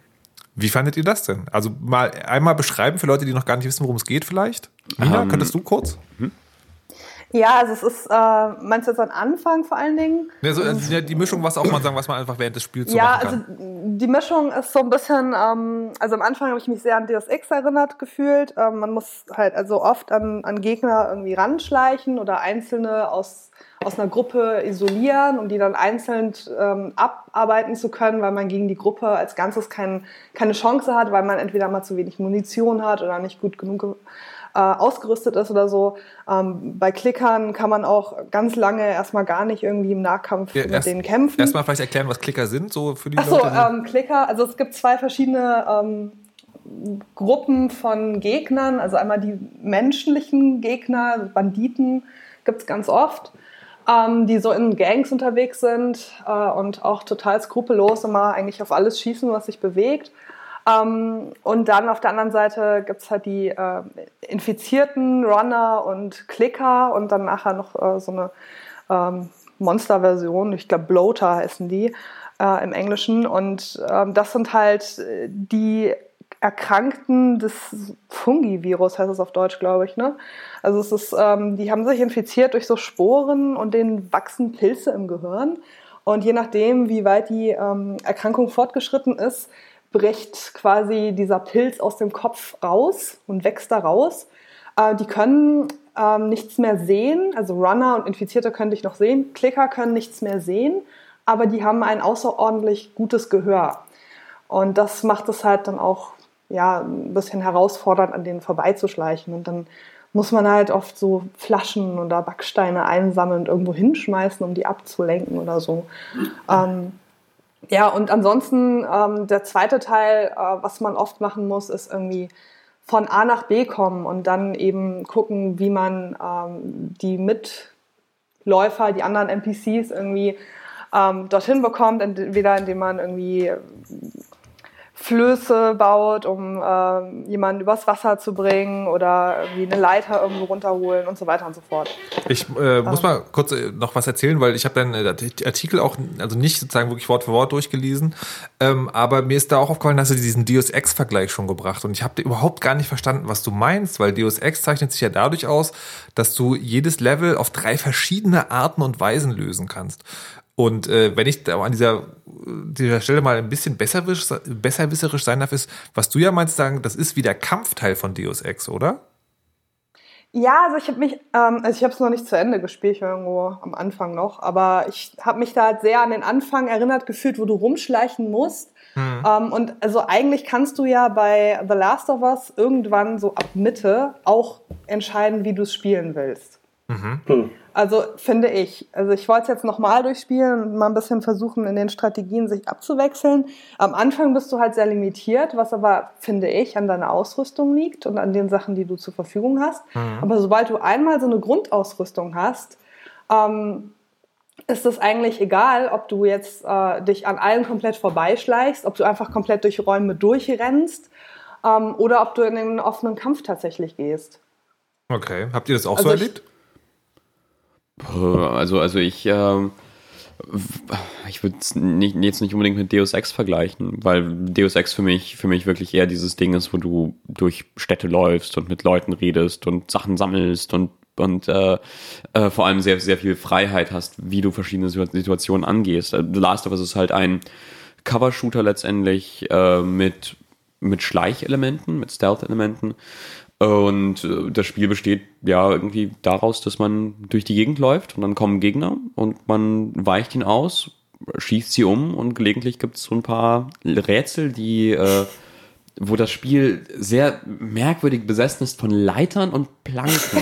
Wie fandet ihr das denn? Also mal einmal beschreiben für Leute, die noch gar nicht wissen, worum es geht vielleicht. Nina, Ähm, könntest du kurz? Ja, also es ist, äh, meinst du jetzt am Anfang vor allen Dingen? Ja, so, also, die Mischung, was auch mal sagen, was man einfach während des Spiels so ja, machen also kann. die Mischung ist so ein bisschen, ähm, also am Anfang habe ich mich sehr an Deus Ex erinnert gefühlt. Ähm, man muss halt also oft an, an Gegner irgendwie ranschleichen oder Einzelne aus, aus einer Gruppe isolieren, um die dann einzeln ähm, abarbeiten zu können, weil man gegen die Gruppe als Ganzes kein, keine Chance hat, weil man entweder mal zu wenig Munition hat oder nicht gut genug ge- äh, ausgerüstet ist oder so. Ähm, bei Klickern kann man auch ganz lange erstmal gar nicht irgendwie im Nahkampf Ja, mit erst- denen kämpfen. Erstmal vielleicht erklären, was Klicker sind, so für die Achso, Leute. die- ähm, Klicker, also es gibt zwei verschiedene ähm, Gruppen von Gegnern, also einmal die menschlichen Gegner, Banditen gibt es ganz oft, ähm, die so in Gangs unterwegs sind äh, und auch total skrupellos immer eigentlich auf alles schießen, was sich bewegt. Ähm, und dann auf der anderen Seite gibt es halt die äh, infizierten Runner und Klicker und dann nachher noch äh, so eine ähm, Monster-Version, ich glaube Bloater heißen die äh, im Englischen. Und ähm, das sind halt äh, die Erkrankten des Fungi-Virus, heißt es auf Deutsch, glaube ich. Ne? Also es ist, ähm, die haben sich infiziert durch so Sporen und denen wachsen Pilze im Gehirn. Und je nachdem, wie weit die ähm, Erkrankung fortgeschritten ist, bricht quasi dieser Pilz aus dem Kopf raus und wächst da raus. Äh, die können ähm, nichts mehr sehen, also Runner und Infizierte können dich noch sehen, Klicker können nichts mehr sehen, aber die haben ein außerordentlich gutes Gehör. Und das macht es halt dann auch ja, ein bisschen herausfordernd, an denen vorbeizuschleichen. Und dann muss man halt oft so Flaschen oder Backsteine einsammeln und irgendwo hinschmeißen, um die abzulenken oder so. Ähm, ja, und ansonsten ähm, der zweite Teil, äh, was man oft machen muss, ist irgendwie von A nach B kommen und dann eben gucken, wie man ähm, die Mitläufer, die anderen NPCs irgendwie ähm, dorthin bekommt, entweder indem man irgendwie Flöße baut, um äh, jemanden übers Wasser zu bringen oder irgendwie eine Leiter irgendwo runterholen und so weiter und so fort. Ich äh, muss mal kurz äh, noch was erzählen, weil ich habe dann äh, Artikel auch, also nicht sozusagen wirklich Wort für Wort durchgelesen, ähm, aber mir ist da auch aufgefallen, dass du diesen Deus Ex-Vergleich schon gebracht und ich habe überhaupt gar nicht verstanden, was du meinst, weil Deus Ex zeichnet sich ja dadurch aus, dass du jedes Level auf drei verschiedene Arten und Weisen lösen kannst. Und äh, wenn ich da an dieser, dieser Stelle mal ein bisschen besserwisch, besserwisserisch sein darf, ist, was du ja meinst, sagen, das ist wie der Kampfteil von Deus Ex, oder? Ja, also ich habe mich, ähm, also ich habe es noch nicht zu Ende gespielt, ich war irgendwo am Anfang noch, aber ich habe mich da halt sehr an den Anfang erinnert gefühlt, wo du rumschleichen musst. Mhm. Ähm, und also eigentlich kannst du ja bei The Last of Us irgendwann so ab Mitte auch entscheiden, wie du es spielen willst. Mhm. Also finde ich. Also ich wollte es jetzt nochmal durchspielen und mal ein bisschen versuchen, in den Strategien sich abzuwechseln. Am Anfang bist du halt sehr limitiert, was aber, finde ich, an deiner Ausrüstung liegt und an den Sachen, die du zur Verfügung hast. Mhm. Aber sobald du einmal so eine Grundausrüstung hast, ähm, ist es eigentlich egal, ob du jetzt äh, dich an allen komplett vorbeischleichst, ob du einfach komplett durch Räume durchrennst ähm, oder ob du in den offenen Kampf tatsächlich gehst. Okay, habt ihr das auch also so erlebt? Also, also ich, äh, ich würde es jetzt nicht unbedingt mit Deus Ex vergleichen, weil Deus Ex für mich, für mich wirklich eher dieses Ding ist, wo du durch Städte läufst und mit Leuten redest und Sachen sammelst und und äh, äh, vor allem sehr, sehr viel Freiheit hast, wie du verschiedene Situationen angehst. The Last of Us ist halt ein Cover-Shooter letztendlich äh, mit, mit Schleichelementen, mit Stealth-Elementen. Und äh, das Spiel besteht ja irgendwie daraus, dass man durch die Gegend läuft und dann kommen Gegner und man weicht ihn aus, schießt sie um und gelegentlich gibt es so ein paar Rätsel, die äh, wo das Spiel sehr merkwürdig besessen ist von Leitern und Planken.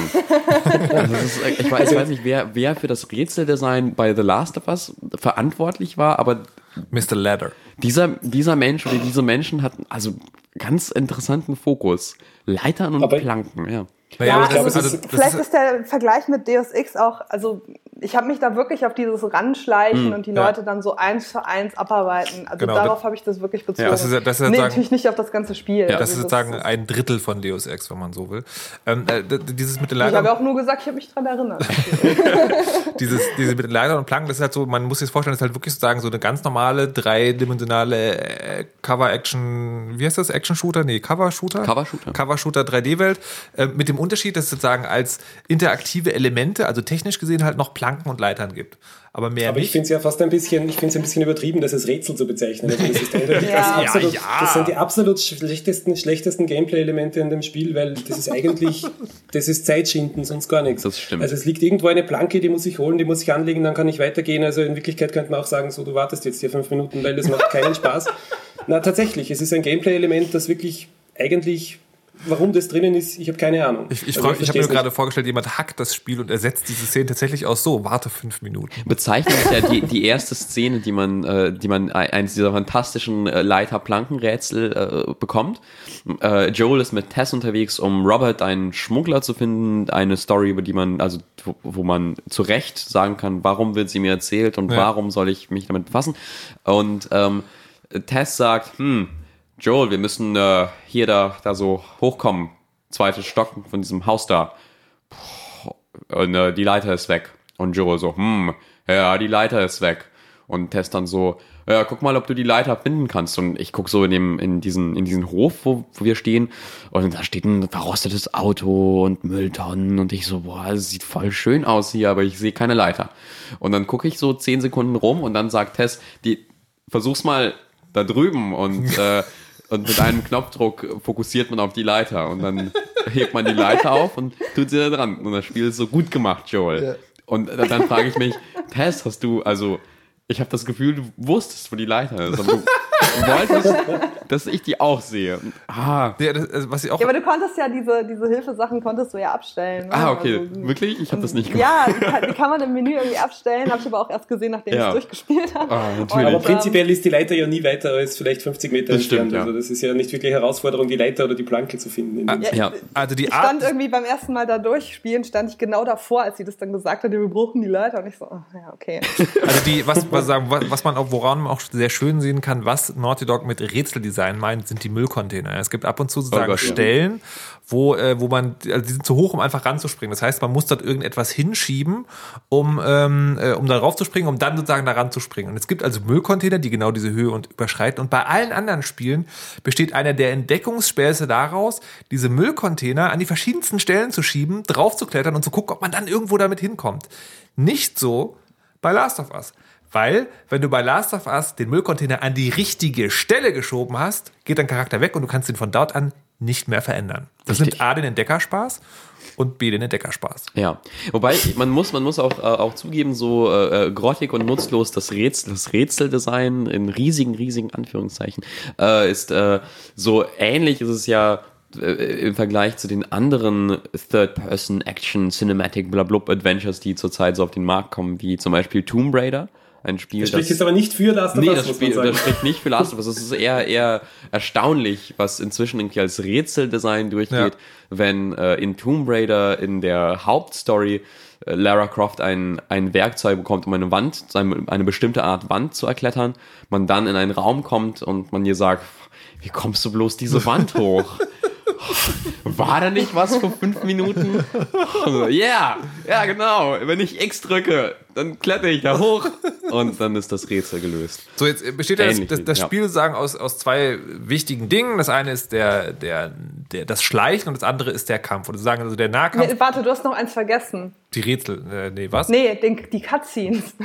also ist, ich, weiß, ich weiß nicht, wer, wer für das Rätseldesign bei The Last of Us verantwortlich war, aber Mr. Ladder. Dieser, dieser Mensch oder diese Menschen hatten also ganz interessanten Fokus. Leitern und Aber Planken, ja. Naja, ja, also, also, also vielleicht ist, ist, der Vergleich mit Deus Ex auch, also ich habe mich da wirklich auf dieses Ranschleichen mm, und die ja. Leute dann so eins für eins abarbeiten. Also genau, darauf habe ich das wirklich bezogen. Ja, das ist, das ist nee, sagen, natürlich nicht auf das ganze Spiel. Ja, das also ist sozusagen ein Drittel von Deus Ex, wenn man so will. Ähm, äh, dieses mit den Leitern. Ich habe auch nur gesagt, ich habe mich daran erinnert. dieses, diese mit den Leitern und Planken, das ist halt so, man muss sich das vorstellen, das ist halt wirklich sozusagen so eine ganz normale dreidimensionale äh, Cover-Action, wie heißt das? Action-Shooter? Nee, Cover-Shooter? Cover-Shooter. Cover-Shooter 3D-Welt. Äh, mit dem Unterschied, dass sozusagen als interaktive Elemente, also technisch gesehen halt noch Planken und Leitern gibt. Aber mehr Aber ich finde es ja fast ein bisschen, ich finde es ein bisschen übertrieben, das als Rätsel zu bezeichnen. Also das, ist ja. absolut, ja, ja. das sind die absolut schlechtesten, schlechtesten Gameplay-Elemente in dem Spiel, weil das ist eigentlich, das ist Zeitschinden, sonst gar nichts. Das stimmt. Also es liegt irgendwo eine Planke, die muss ich holen, die muss ich anlegen, dann kann ich weitergehen. Also in Wirklichkeit könnte man auch sagen, so du wartest jetzt hier fünf Minuten, weil das macht keinen Spaß. Na tatsächlich, es ist ein Gameplay-Element, das wirklich eigentlich Warum das drinnen ist, ich habe keine Ahnung. Ich, ich, also ich, ich habe mir gerade vorgestellt, jemand hackt das Spiel und ersetzt diese Szene tatsächlich aus so, warte fünf Minuten. Bezeichnet ja die, die erste Szene, die man, äh, die man eines dieser fantastischen äh, Leiter-Plankenrätsel äh, bekommt. Äh, Joel ist mit Tess unterwegs, um Robert einen Schmuggler zu finden, eine Story, über die man, also wo, wo man zu Recht sagen kann, warum wird sie mir erzählt und ja. warum soll ich mich damit befassen. Und ähm, Tess sagt, hm, Joel, wir müssen äh, hier da, da so hochkommen. Zweites Stock von diesem Haus da. Und äh, die Leiter ist weg. Und Joel so, hm, ja, die Leiter ist weg. Und Tess dann so, ja, guck mal, ob du die Leiter finden kannst. Und ich guck so in dem, in diesen, in diesen Hof, wo, wo wir stehen. Und da steht ein verrostetes Auto und Mülltonnen. Und ich so, boah, das sieht voll schön aus hier, aber ich sehe keine Leiter. Und dann gucke ich so zehn Sekunden rum und dann sagt Tess, die, versuch's mal da drüben und, äh, und mit einem Knopfdruck fokussiert man auf die Leiter und dann hebt man die Leiter auf und tut sie da dran. Und das Spiel ist so gut gemacht, Joel. Und dann, dann frage ich mich, Tess, hast du, also ich habe das Gefühl, du wusstest, wo die Leiter ist. Aber du wolltest, dass ich die auch sehe. Ah, Ja, das, also was ich auch Ja, aber du konntest ja diese, diese Hilfesachen konntest du ja abstellen. ne? ah okay. Also, Wirklich? Ich habe das nicht gemacht. Ja, die kann, die kann man im Menü irgendwie abstellen. Habe ich aber auch erst gesehen, nachdem Ja. ich es durchgespielt habe. Ah, Und, natürlich. Aber ähm, prinzipiell ist die Leiter ja nie weiter als vielleicht 50 Meter Das stimmt, entfernt. ja. Also das ist ja nicht wirklich Herausforderung, die Leiter oder die Planke zu finden. in dem Ja, also die Ich Art stand irgendwie beim ersten Mal da durchspielen, stand ich genau davor, als sie das dann gesagt hat, wir brauchen die Leiter. Und ich so, oh, ja, okay. Also die, was, was, sagen, was was man auch, woran man auch sehr schön sehen kann, was Naughty Dog mit Rätseldesign meint, sind die Müllcontainer. Es gibt ab und zu sozusagen Oh Gott, ja. Stellen, wo, äh, wo man, also die sind zu hoch, um einfach ranzuspringen. Das heißt, man muss dort irgendetwas hinschieben, um, ähm, äh, um da raufzuspringen, um dann sozusagen da ranzuspringen. Und es gibt also Müllcontainer, die genau diese Höhe und überschreiten. Und bei allen anderen Spielen besteht einer der Entdeckungsspäße daraus, diese Müllcontainer an die verschiedensten Stellen zu schieben, draufzuklettern und zu gucken, ob man dann irgendwo damit hinkommt. Nicht so bei Last of Us. Weil, wenn du bei Last of Us den Müllcontainer an die richtige Stelle geschoben hast, geht dein Charakter weg und du kannst ihn von dort an nicht mehr verändern. Das Richtig. nimmt A den Entdeckerspaß und B den Entdeckerspaß. Ja, wobei man muss, man muss auch, äh, auch zugeben, so äh, äh, grottig und nutzlos das Rätsel, das Rätseldesign in riesigen, riesigen Anführungszeichen äh, ist äh, so ähnlich ist es ja äh, im Vergleich zu den anderen Third-Person-Action, Cinematic, blablub Adventures, die zurzeit so auf den Markt kommen, wie zum Beispiel Tomb Raider. Ein Spiel, Das spricht jetzt aber nicht für Last of Nee, Us, das, muss Spiel, das spricht nicht für Last of Us. Es ist eher, eher erstaunlich, was inzwischen irgendwie als Rätseldesign durchgeht, wenn äh, in Tomb Raider in der Hauptstory äh, Lara Croft ein, ein Werkzeug bekommt, um eine Wand, eine bestimmte Art Wand zu erklettern, man dann in einen Raum kommt und man ihr sagt, wie kommst du bloß diese Wand hoch? War da nicht was vor fünf Minuten? Ja, yeah, ja genau. Wenn ich X drücke, dann kletter ich da hoch und dann ist das Rätsel gelöst. So, jetzt besteht ja das, Ähnlich, das, das ja. Spiel sozusagen aus, aus zwei wichtigen Dingen. Das eine ist der, der, der, das Schleichen und das andere ist der Kampf. Und sozusagen, also der Nahkampf, Nee, warte, du hast noch eins vergessen. die Rätsel, äh, nee, was? Nee, den, die Cutscenes.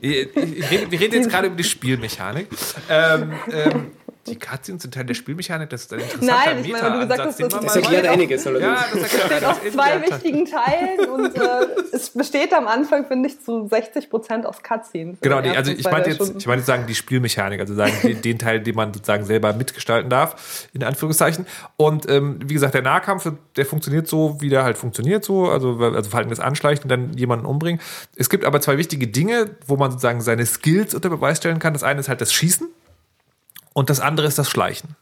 Ich, ich rede, wir reden jetzt gerade über die Spielmechanik. Ähm, ähm, die Cutscenes sind Teil der Spielmechanik, das ist ein interessanter Nein, ich meine, du gesagt hast, das- das erklärt einiges. Ja, das besteht aus in zwei wichtigen Teilen und äh, es besteht am Anfang, finde ich, zu 60 Prozent aus Cutscenes. Genau, die, also ich meinte drei jetzt, ich meinte sagen die Spielmechanik, also sagen den, den Teil, den man sozusagen selber mitgestalten darf, in Anführungszeichen. Und ähm, wie gesagt, der Nahkampf, der funktioniert so, wie der halt funktioniert so, also also vor allem das Anschleichen und dann jemanden umbringen. Es gibt aber zwei wichtige Dinge, wo man sozusagen seine Skills unter Beweis stellen kann. Das eine ist halt das Schießen und das andere ist das Schleichen.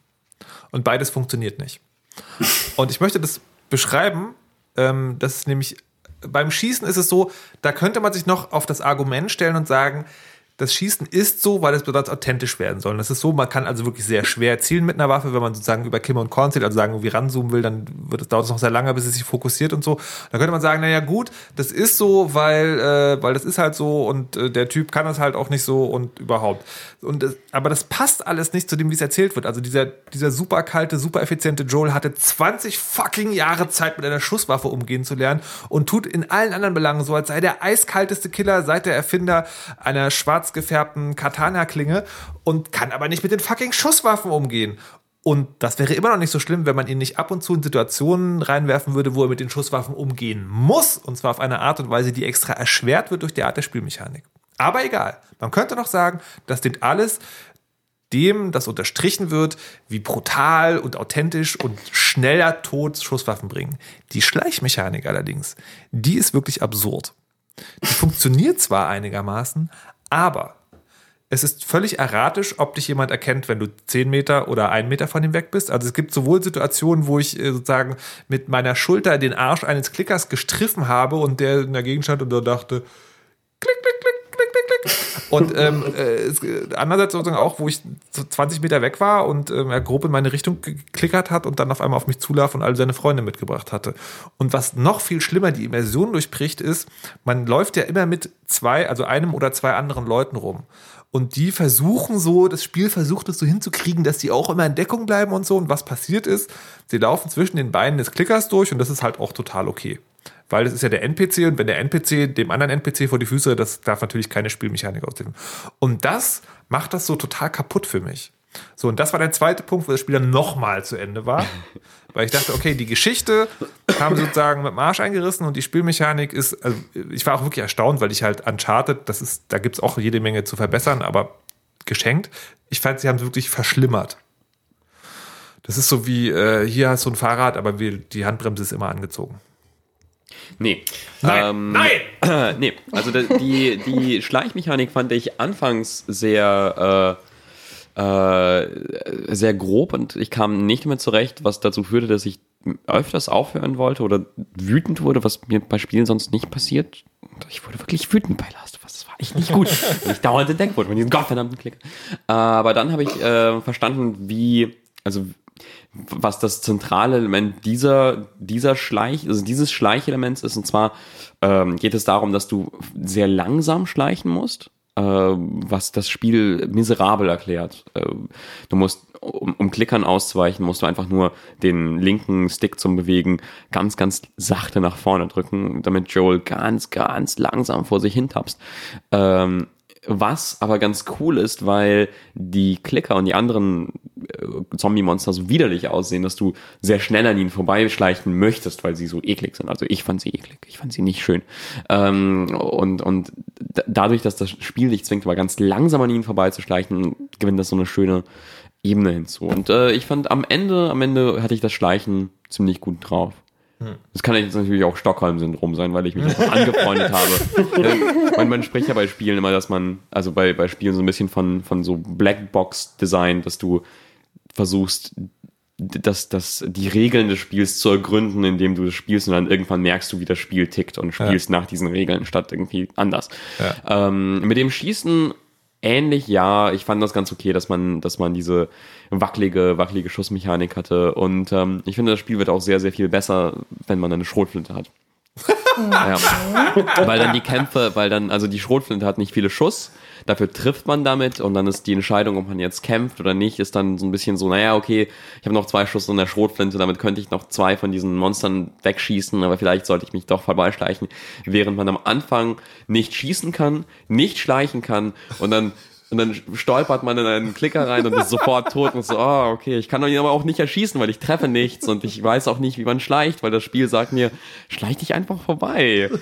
Und beides funktioniert nicht. Und ich möchte das beschreiben, ähm, das ist nämlich beim Schießen ist es so, da könnte man sich noch auf das Argument stellen und sagen, das Schießen ist so, weil es besonders authentisch werden soll. Das ist so, man kann also wirklich sehr schwer zielen mit einer Waffe, wenn man sozusagen über Kim und Korn zielt, also sagen, irgendwie ranzoomen will, dann wird es, dauert es noch sehr lange, bis es sich fokussiert und so. Dann könnte man sagen, naja gut, das ist so, weil, äh, weil das ist halt so und äh, der Typ kann das halt auch nicht so und überhaupt. Und das, aber das passt alles nicht zu dem, wie es erzählt wird. Also dieser, dieser super kalte, super effiziente Joel hatte 20 fucking Jahre Zeit, mit einer Schusswaffe umgehen zu lernen und tut in allen anderen Belangen so, als sei der eiskalteste Killer seit der Erfinder einer schwarz gefärbten Katana-Klinge und kann aber nicht mit den fucking Schusswaffen umgehen. Und das wäre immer noch nicht so schlimm, wenn man ihn nicht ab und zu in Situationen reinwerfen würde, wo er mit den Schusswaffen umgehen muss. Und zwar auf eine Art und Weise, die extra erschwert wird durch die Art der Spielmechanik. Aber egal. Man könnte noch sagen, das dient alles dem, das unterstrichen wird, wie brutal und authentisch und schneller Tod Schusswaffen bringen. Die Schleichmechanik allerdings, die ist wirklich absurd. Die funktioniert zwar einigermaßen, aber es ist völlig erratisch, ob dich jemand erkennt, wenn du 10 Meter oder 1 Meter von ihm weg bist. Also es gibt sowohl Situationen, wo ich äh, sozusagen mit meiner Schulter den Arsch eines Klickers gestriffen habe und der in der Gegend stand und da dachte, klick, klick, klick, klick, klick, klick. Und ähm, äh, äh, andererseits sozusagen auch, wo ich so 20 Meter weg war und ähm, er grob in meine Richtung geklickert hat und dann auf einmal auf mich zulaf und all seine Freunde mitgebracht hatte. Und was noch viel schlimmer die Immersion durchbricht, ist, man läuft ja immer mit zwei, also einem oder zwei anderen Leuten rum. Und die versuchen so, das Spiel versucht es so hinzukriegen, dass die auch immer in Deckung bleiben und so. Und was passiert ist, sie laufen zwischen den Beinen des Klickers durch und das ist halt auch total okay. Weil das ist ja der NPC und wenn der NPC dem anderen NPC vor die Füße, das darf natürlich keine Spielmechanik auslösen. Und das macht das so total kaputt für mich. So, und das war der zweite Punkt, wo das Spiel dann nochmal zu Ende war. Weil ich dachte, okay, die Geschichte haben sozusagen mit dem Arsch eingerissen und die Spielmechanik ist, also ich war auch wirklich erstaunt, weil ich halt Uncharted, das ist, da gibt es auch jede Menge zu verbessern, aber geschenkt. Ich fand, sie haben es wirklich verschlimmert. Das ist so wie, äh, hier hast du ein Fahrrad, aber wir, die Handbremse ist immer angezogen. Nee. Nein, Ähm, nein! nee, also die, die Schleichmechanik fand ich anfangs sehr, äh, äh, sehr grob und ich kam nicht mehr zurecht, was dazu führte, dass ich öfters aufhören wollte oder wütend wurde, was mir bei Spielen sonst nicht passiert. Ich wurde wirklich wütend bei Last of Us. Das war echt nicht gut. Und ich dauernd entdeckt wurde von diesem gottverdammten Klick. Aber dann habe ich äh, verstanden, wie, also was das zentrale Element dieser, dieser Schleich, also dieses Schleichelements ist. Und zwar ähm, geht es darum, dass du sehr langsam schleichen musst, äh, was das Spiel miserabel erklärt. Äh, du musst, um, um Klickern auszuweichen, musst du einfach nur den linken Stick zum Bewegen ganz, ganz sachte nach vorne drücken, damit Joel ganz, ganz langsam vor sich hin tappst. Ähm, was aber ganz cool ist, weil die Klicker und die anderen äh, Zombie-Monster so widerlich aussehen, dass du sehr schnell an ihnen vorbeischleichen möchtest, weil sie so eklig sind. Also ich fand sie eklig, ich fand sie nicht schön. Ähm, und und dadurch, dass das Spiel dich zwingt, aber ganz langsam an ihnen vorbeizuschleichen, gewinnt das so eine schöne Ebene hinzu. Und äh, ich fand am Ende, am Ende hatte ich das Schleichen ziemlich gut drauf. Das kann jetzt natürlich auch Stockholm-Syndrom sein, weil ich mich einfach angefreundet habe. Ja, man, man spricht ja bei Spielen immer, dass man, also bei, bei Spielen so ein bisschen von, von so Blackbox-Design, dass du versuchst, dass, dass die Regeln des Spiels zu ergründen, indem du das spielst und dann irgendwann merkst du, wie das Spiel tickt und spielst nach diesen Regeln statt irgendwie anders. Ähm, mit dem Schießen ähnlich, ja, ich fand das ganz okay, dass man, dass man diese wackelige, wackelige Schussmechanik hatte. Und ähm, ich finde, das Spiel wird auch sehr, sehr viel besser, wenn man eine Schrotflinte hat. ja. Weil dann die Kämpfe, weil dann, also die Schrotflinte hat nicht viele Schuss, dafür trifft man damit und dann ist die Entscheidung, ob man jetzt kämpft oder nicht, ist dann so ein bisschen so, naja, okay, ich habe noch zwei Schuss in der Schrotflinte, damit könnte ich noch zwei von diesen Monstern wegschießen, aber vielleicht sollte ich mich doch vorbeischleichen, während man am Anfang nicht schießen kann, nicht schleichen kann und dann und dann stolpert man in einen Klicker rein und ist sofort tot und so, oh, okay, ich kann ihn aber auch nicht erschießen, weil ich treffe nichts und ich weiß auch nicht, wie man schleicht, weil das Spiel sagt mir, schleich dich einfach vorbei.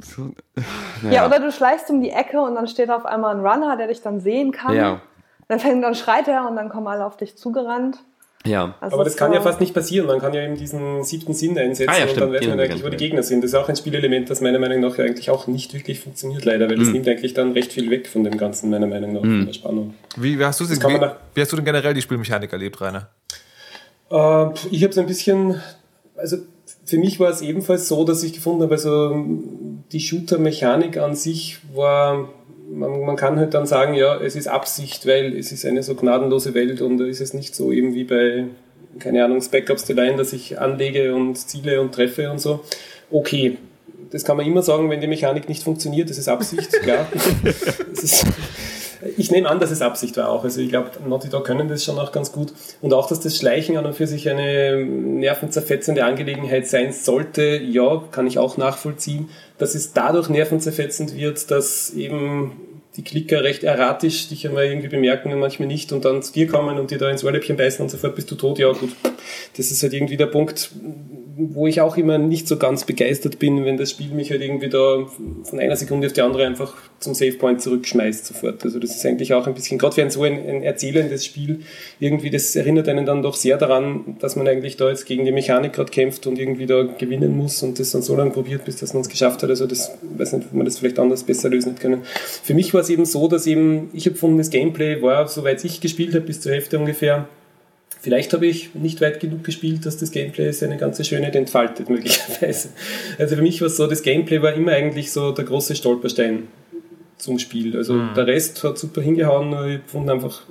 So, Ja. oder du schleichst um die Ecke und dann steht auf einmal ein Runner, der dich dann sehen kann. Ja. Dann fängt dann schreit er und dann kommen alle auf dich zugerannt. Ja. Also Aber das kann ja fast nicht passieren. Man kann ja eben diesen siebten Sinn einsetzen Ah ja, und dann weiß man eigentlich, wo gar die Gegner sind. Das ist auch ein Spielelement, das meiner Meinung nach ja eigentlich auch nicht wirklich funktioniert, leider, weil Mhm. das nimmt eigentlich dann recht viel weg von dem Ganzen, meiner Meinung nach, von der Spannung. Wie, wie, hast du denn, wie, wie hast du denn generell die Spielmechanik erlebt, Rainer? Äh, ich habe es ein bisschen, also für mich war es ebenfalls so, dass ich gefunden habe, also die Shooter-Mechanik an sich war, man, man kann halt dann sagen, ja, es ist Absicht, weil es ist eine so gnadenlose Welt und da ist es nicht so eben wie bei, keine Ahnung, Spec-Ops The Line, dass ich anlege und ziele und treffe und so. Okay, das kann man immer sagen, wenn die Mechanik nicht funktioniert, das ist Absicht, klar. Ist, ich nehme an, dass es Absicht war auch. Also ich glaube, Naughty Dog können das schon auch ganz gut. Und auch, dass das Schleichen an und für sich eine nervenzerfetzende Angelegenheit sein sollte, ja, kann ich auch nachvollziehen. Dass es dadurch nervenzerfetzend wird, dass eben die Klicker recht erratisch dich einmal irgendwie bemerken und manchmal nicht und dann zu dir kommen und dir da ins Ohrläppchen beißen und sofort bist du tot. Ja gut, das ist halt irgendwie der Punkt, wo ich auch immer nicht so ganz begeistert bin, wenn das Spiel mich halt irgendwie da von einer Sekunde auf die andere einfach zum Savepoint zurückschmeißt sofort. Also das ist eigentlich auch ein bisschen, gerade ein so ein, ein erzählendes Spiel, irgendwie das erinnert einen dann doch sehr daran, dass man eigentlich da jetzt gegen die Mechanik gerade kämpft und irgendwie da gewinnen muss und das dann so lange probiert, bis dass man es geschafft hat. Also das, weiß nicht, ob man das vielleicht anders besser lösen hätte können. Für mich war es eben so, dass eben, ich habe gefunden, das Gameplay war, soweit ich gespielt habe, bis zur Hälfte ungefähr, Vielleicht habe ich nicht weit genug gespielt, dass das Gameplay seine ganze Schönheit entfaltet, möglicherweise. Also für mich war es so, das Gameplay war immer eigentlich so der große Stolperstein zum Spiel. Also der Rest hat super hingehauen, nur ich fand einfach,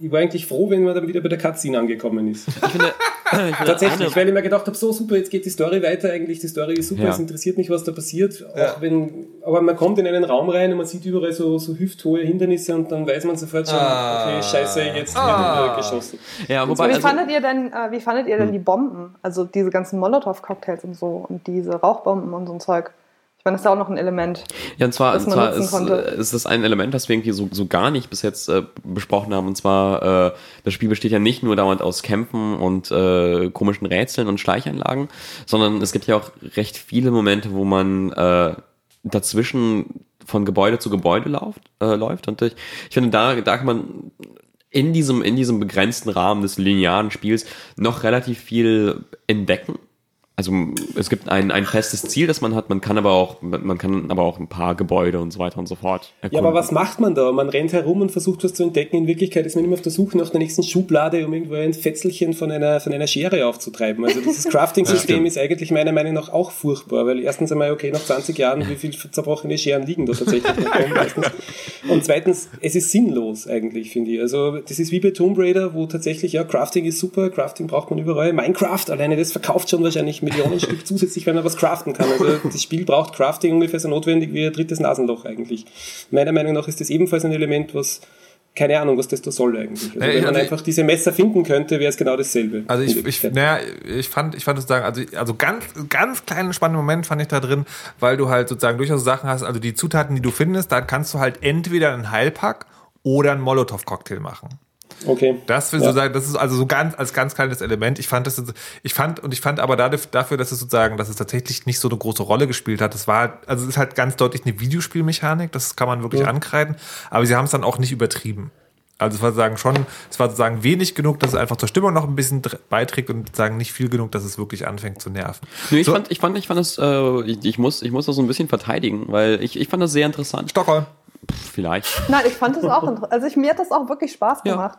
ich war eigentlich froh, wenn man dann wieder bei der Cutscene angekommen ist. Ich finde Tatsächlich, eine- weil ich mir gedacht habe, so super, jetzt geht die Story weiter, eigentlich die Story ist super, Ja. es interessiert mich, was da passiert. Ja. Auch wenn, aber man kommt in einen Raum rein und man sieht überall so, so hüfthohe Hindernisse und dann weiß man sofort schon, Ah. okay, scheiße, jetzt Ah. wird geschossen. ja, wobei, Wie also, fandet ihr denn, äh, wie fandet ihr denn die Bomben? Also diese ganzen Molotow-Cocktails und so und diese Rauchbomben und so ein Zeug. Meine, das ist auch noch ein Element. Ja, und zwar, und man zwar ist, konnte. äh, ist das ein Element, das wir irgendwie so, so gar nicht bis jetzt äh, besprochen haben. Und zwar, äh, das Spiel besteht ja nicht nur dauernd aus Kämpfen und äh, komischen Rätseln und Schleichanlagen, sondern es gibt ja auch recht viele Momente, wo man äh, dazwischen von Gebäude zu Gebäude läuft. Äh, läuft. Und ich, ich finde, da, da kann man in diesem, in diesem begrenzten Rahmen des linearen Spiels noch relativ viel entdecken. Also es gibt ein, ein festes Ziel, das man hat, man kann aber auch, man kann aber auch ein paar Gebäude und so weiter und so fort. Ja, erkunden. aber was macht man da? Man rennt herum und versucht was zu entdecken. In Wirklichkeit ist man immer auf der Suche nach der nächsten Schublade, um irgendwo ein Fetzelchen von einer, von einer Schere aufzutreiben. Also dieses Crafting-System ist eigentlich meiner Meinung nach auch furchtbar, weil erstens einmal, okay, nach 20 Jahren, wie viele zerbrochene Scheren liegen da tatsächlich noch? Und zweitens, es ist sinnlos eigentlich, finde ich. Also das ist wie bei Tomb Raider, wo tatsächlich, ja, Crafting ist super, Crafting braucht man überall. Minecraft alleine, das verkauft schon wahrscheinlich Millionen Stück zusätzlich, wenn man was craften kann. Also das Spiel braucht Crafting ungefähr so notwendig wie ein drittes Nasenloch eigentlich. Meiner Meinung nach ist das ebenfalls ein Element, was keine Ahnung, was das da soll eigentlich. Also wenn man also einfach diese Messer finden könnte, wäre es genau dasselbe. Also ich, ich, naja, ich fand, ich fand sozusagen, also, also ganz, ganz kleinen spannenden Moment fand ich da drin, weil du halt sozusagen durchaus Sachen hast, also die Zutaten, die du findest, da kannst du halt entweder einen Heilpack oder einen Molotow-Cocktail machen. Okay. Das will Ja. sozusagen, das ist also so ganz als ganz kleines Element. Ich fand das, ich fand und ich fand aber dafür, dass es sozusagen, dass es tatsächlich nicht so eine große Rolle gespielt hat. Das war, also es ist halt ganz deutlich eine Videospielmechanik. Das kann man wirklich Ja. ankreiden. Aber sie haben es dann auch nicht übertrieben. Also es war sozusagen schon, es war sozusagen wenig genug, dass es einfach zur Stimmung noch ein bisschen beiträgt und sozusagen nicht viel genug, dass es wirklich anfängt zu nerven. Nee, ich, So- fand, ich fand, ich fand das, äh, ich, ich muss, ich muss das so ein bisschen verteidigen, weil ich, ich fand das sehr interessant. Stockholm. Vielleicht. Nein, ich fand es auch interessant. Also ich, mir hat das auch wirklich Spaß Ja. gemacht.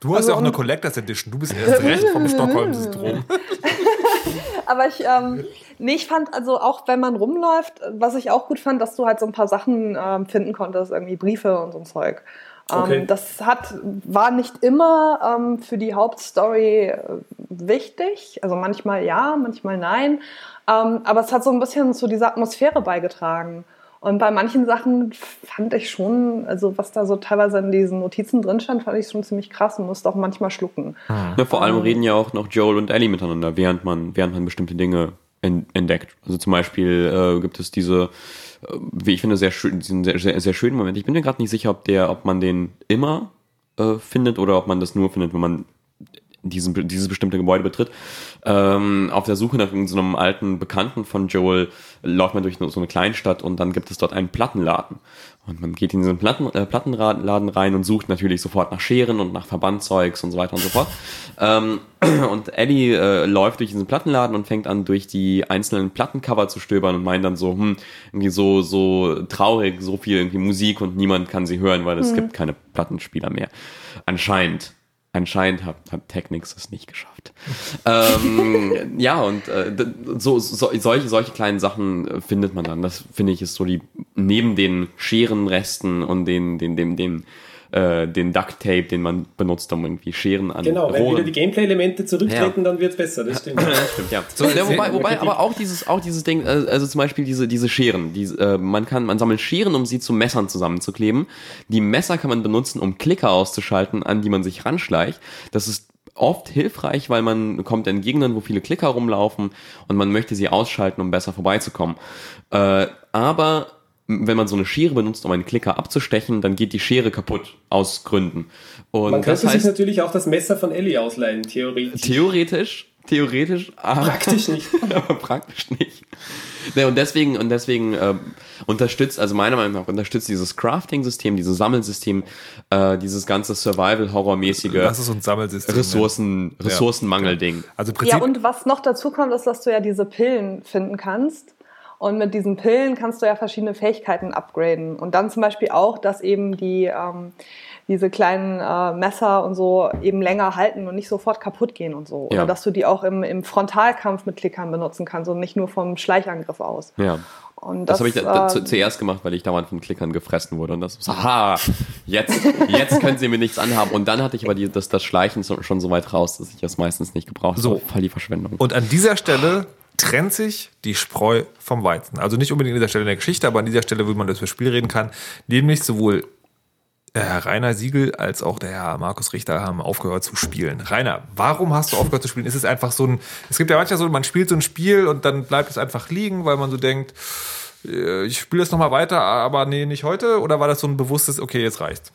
Du hast Also ja auch eine Collectors Edition. Du bist erst recht vom Stockholm-Syndrom. Aber ich, ähm, nee, ich fand also auch, wenn man rumläuft, was ich auch gut fand, dass du halt so ein paar Sachen ähm, finden konntest, irgendwie Briefe und so ein Zeug. Ähm, Okay. Das hat, war nicht immer ähm, für die Hauptstory äh, wichtig. Also manchmal ja, manchmal nein. Ähm, aber es hat so ein bisschen zu dieser Atmosphäre beigetragen. Und bei manchen Sachen fand ich schon, also was da so teilweise in diesen Notizen drin stand, fand ich schon ziemlich krass und musste auch manchmal schlucken. Ja, vor allem reden ja auch noch Joel und Ellie miteinander, während man, während man bestimmte Dinge en entdeckt. Also zum Beispiel äh, gibt es diese, äh, wie ich finde, sehr schön, diesen sehr, sehr, sehr schönen Moment. Ich bin mir gerade nicht sicher, ob der, ob man den immer äh, findet oder ob man das nur findet, wenn man diesen, dieses bestimmte Gebäude betritt. Ähm, auf der Suche nach so einem alten Bekannten von Joel läuft man durch so eine Kleinstadt und dann gibt es dort einen Plattenladen. Und man geht in diesen Platten, äh, Plattenladen rein und sucht natürlich sofort nach Scheren und nach Verbandzeugs und so weiter und so fort. Ähm, und Ellie äh, läuft durch diesen Plattenladen und fängt an, durch die einzelnen Plattencover zu stöbern und meint dann so, hm, irgendwie so, so traurig, so viel irgendwie Musik und niemand kann sie hören, weil es gibt keine Plattenspieler mehr. Anscheinend. Anscheinend hat, hat Technics es nicht geschafft. ähm, ja, und äh, so, so, solche, solche kleinen Sachen äh, findet man dann. Das finde ich ist so die, neben den Scherenresten und den, den, den, den, äh, den Duct Tape, den man benutzt, um irgendwie Scheren an Genau, wenn wieder die Gameplay-Elemente zurücktreten, Ja. dann wird's besser, das stimmt. Stimmt, ja. ja wobei, wobei aber auch dieses, auch dieses Ding, äh, also zum Beispiel diese, diese Scheren, die, äh, man kann, man sammelt Scheren, um sie zu Messern zusammenzukleben. Die Messer kann man benutzen, um Klicker auszuschalten, an die man sich ranschleicht. Das ist oft hilfreich, weil man kommt in Gegenden, wo viele Klicker rumlaufen und man möchte sie ausschalten, um besser vorbeizukommen. Äh, aber wenn man so eine Schere benutzt, um einen Klicker abzustechen, dann geht die Schere kaputt aus Gründen. Und Man das könnte sich heißt, natürlich auch das Messer von Ellie ausleihen, theoretisch. theoretisch, theoretisch, aber Praktisch nicht. aber praktisch nicht. Ne, und deswegen, und deswegen ähm, unterstützt, also meiner Meinung nach, unterstützt dieses Crafting-System, dieses Sammelsystem, äh, dieses ganze Survival-Horror-mäßige Das ist so ein Sammelsystem. Ressourcen, Ressourcenmangel-Ding. Also Prinzip, Ja, und was noch dazu kommt, ist, dass du ja diese Pillen finden kannst. Und mit diesen Pillen kannst du ja verschiedene Fähigkeiten upgraden. Und dann zum Beispiel auch, dass eben die, ähm, diese kleinen äh, Messer und so eben länger halten und nicht sofort kaputt gehen und so. Ja. Oder dass du die auch im, im Frontalkampf mit Klickern benutzen kannst und nicht nur vom Schleichangriff aus. Ja. Und Das, das, habe ich da, da, zu, zuerst gemacht, weil ich dauernd von Klickern gefressen wurde. Und das so, haha, jetzt, jetzt können sie mir nichts anhaben. Und dann hatte ich aber die, das, das Schleichen so, schon so weit raus, dass ich das meistens nicht gebraucht habe. So. Voll die Verschwendung. Und an dieser Stelle trennt sich die Spreu vom Weizen. Also nicht unbedingt an dieser Stelle in der Geschichte, aber an dieser Stelle, wo man das für Spiel reden kann, nämlich sowohl der Herr Rainer Siegel als auch der Herr Markus Richter haben aufgehört zu spielen. Rainer, warum hast du aufgehört zu spielen? Ist es einfach so ein, es gibt ja manchmal so, man spielt so ein Spiel und dann bleibt es einfach liegen, weil man so denkt, äh, ich spiele das nochmal weiter, aber nee, nicht heute? Oder war das so ein bewusstes, okay, jetzt reicht's?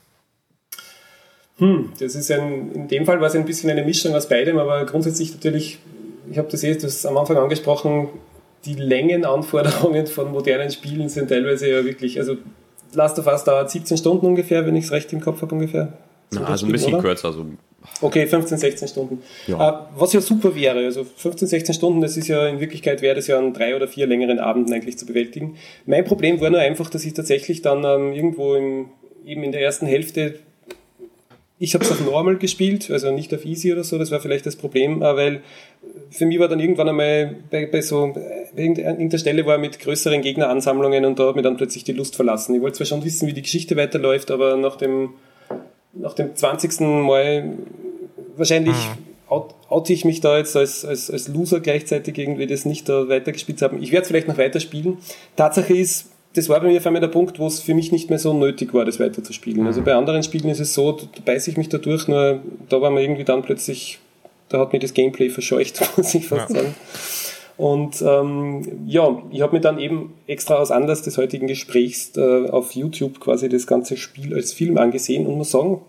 Hm, das ist ein, in dem Fall war es ein bisschen eine Mischung aus beidem, aber grundsätzlich natürlich, ich habe das jetzt das am Anfang angesprochen, die Längenanforderungen von modernen Spielen sind teilweise ja wirklich, also Last of Us dauert 17 Stunden ungefähr, wenn ich es recht im Kopf habe ungefähr. So Na, also ein bisschen oder? kürzer. So. Okay, 15, 16 Stunden. Ja. Äh, was ja super wäre, also 15, 16 Stunden, das ist ja in Wirklichkeit wäre das ja an drei oder vier längeren Abenden eigentlich zu bewältigen. Mein Problem war nur einfach, dass ich tatsächlich dann ähm, irgendwo im, eben in der ersten Hälfte ich habe es auf Normal gespielt, also nicht auf Easy oder so, das war vielleicht das Problem, äh, weil für mich war dann irgendwann einmal bei, bei so äh, irgendeiner Stelle war mit größeren Gegneransammlungen und da hat mir dann plötzlich die Lust verlassen. Ich wollte zwar schon wissen, wie die Geschichte weiterläuft, aber nach dem, nach dem 20. Mal wahrscheinlich mhm. oute ich mich da jetzt als, als, als Loser gleichzeitig irgendwie das nicht da weitergespielt haben. Ich werde es vielleicht noch weiterspielen. Tatsache ist, das war bei mir auf einmal der Punkt, wo es für mich nicht mehr so nötig war, das weiterzuspielen. Also mhm. bei anderen Spielen ist es so, da beiße ich mich da durch, nur da war man irgendwie dann plötzlich, da hat mir das Gameplay verscheucht, muss ich fast ja. sagen. Und ähm, ja, ich habe mir dann eben extra aus Anlass des heutigen Gesprächs äh, auf YouTube quasi das ganze Spiel als Film angesehen und muss sagen,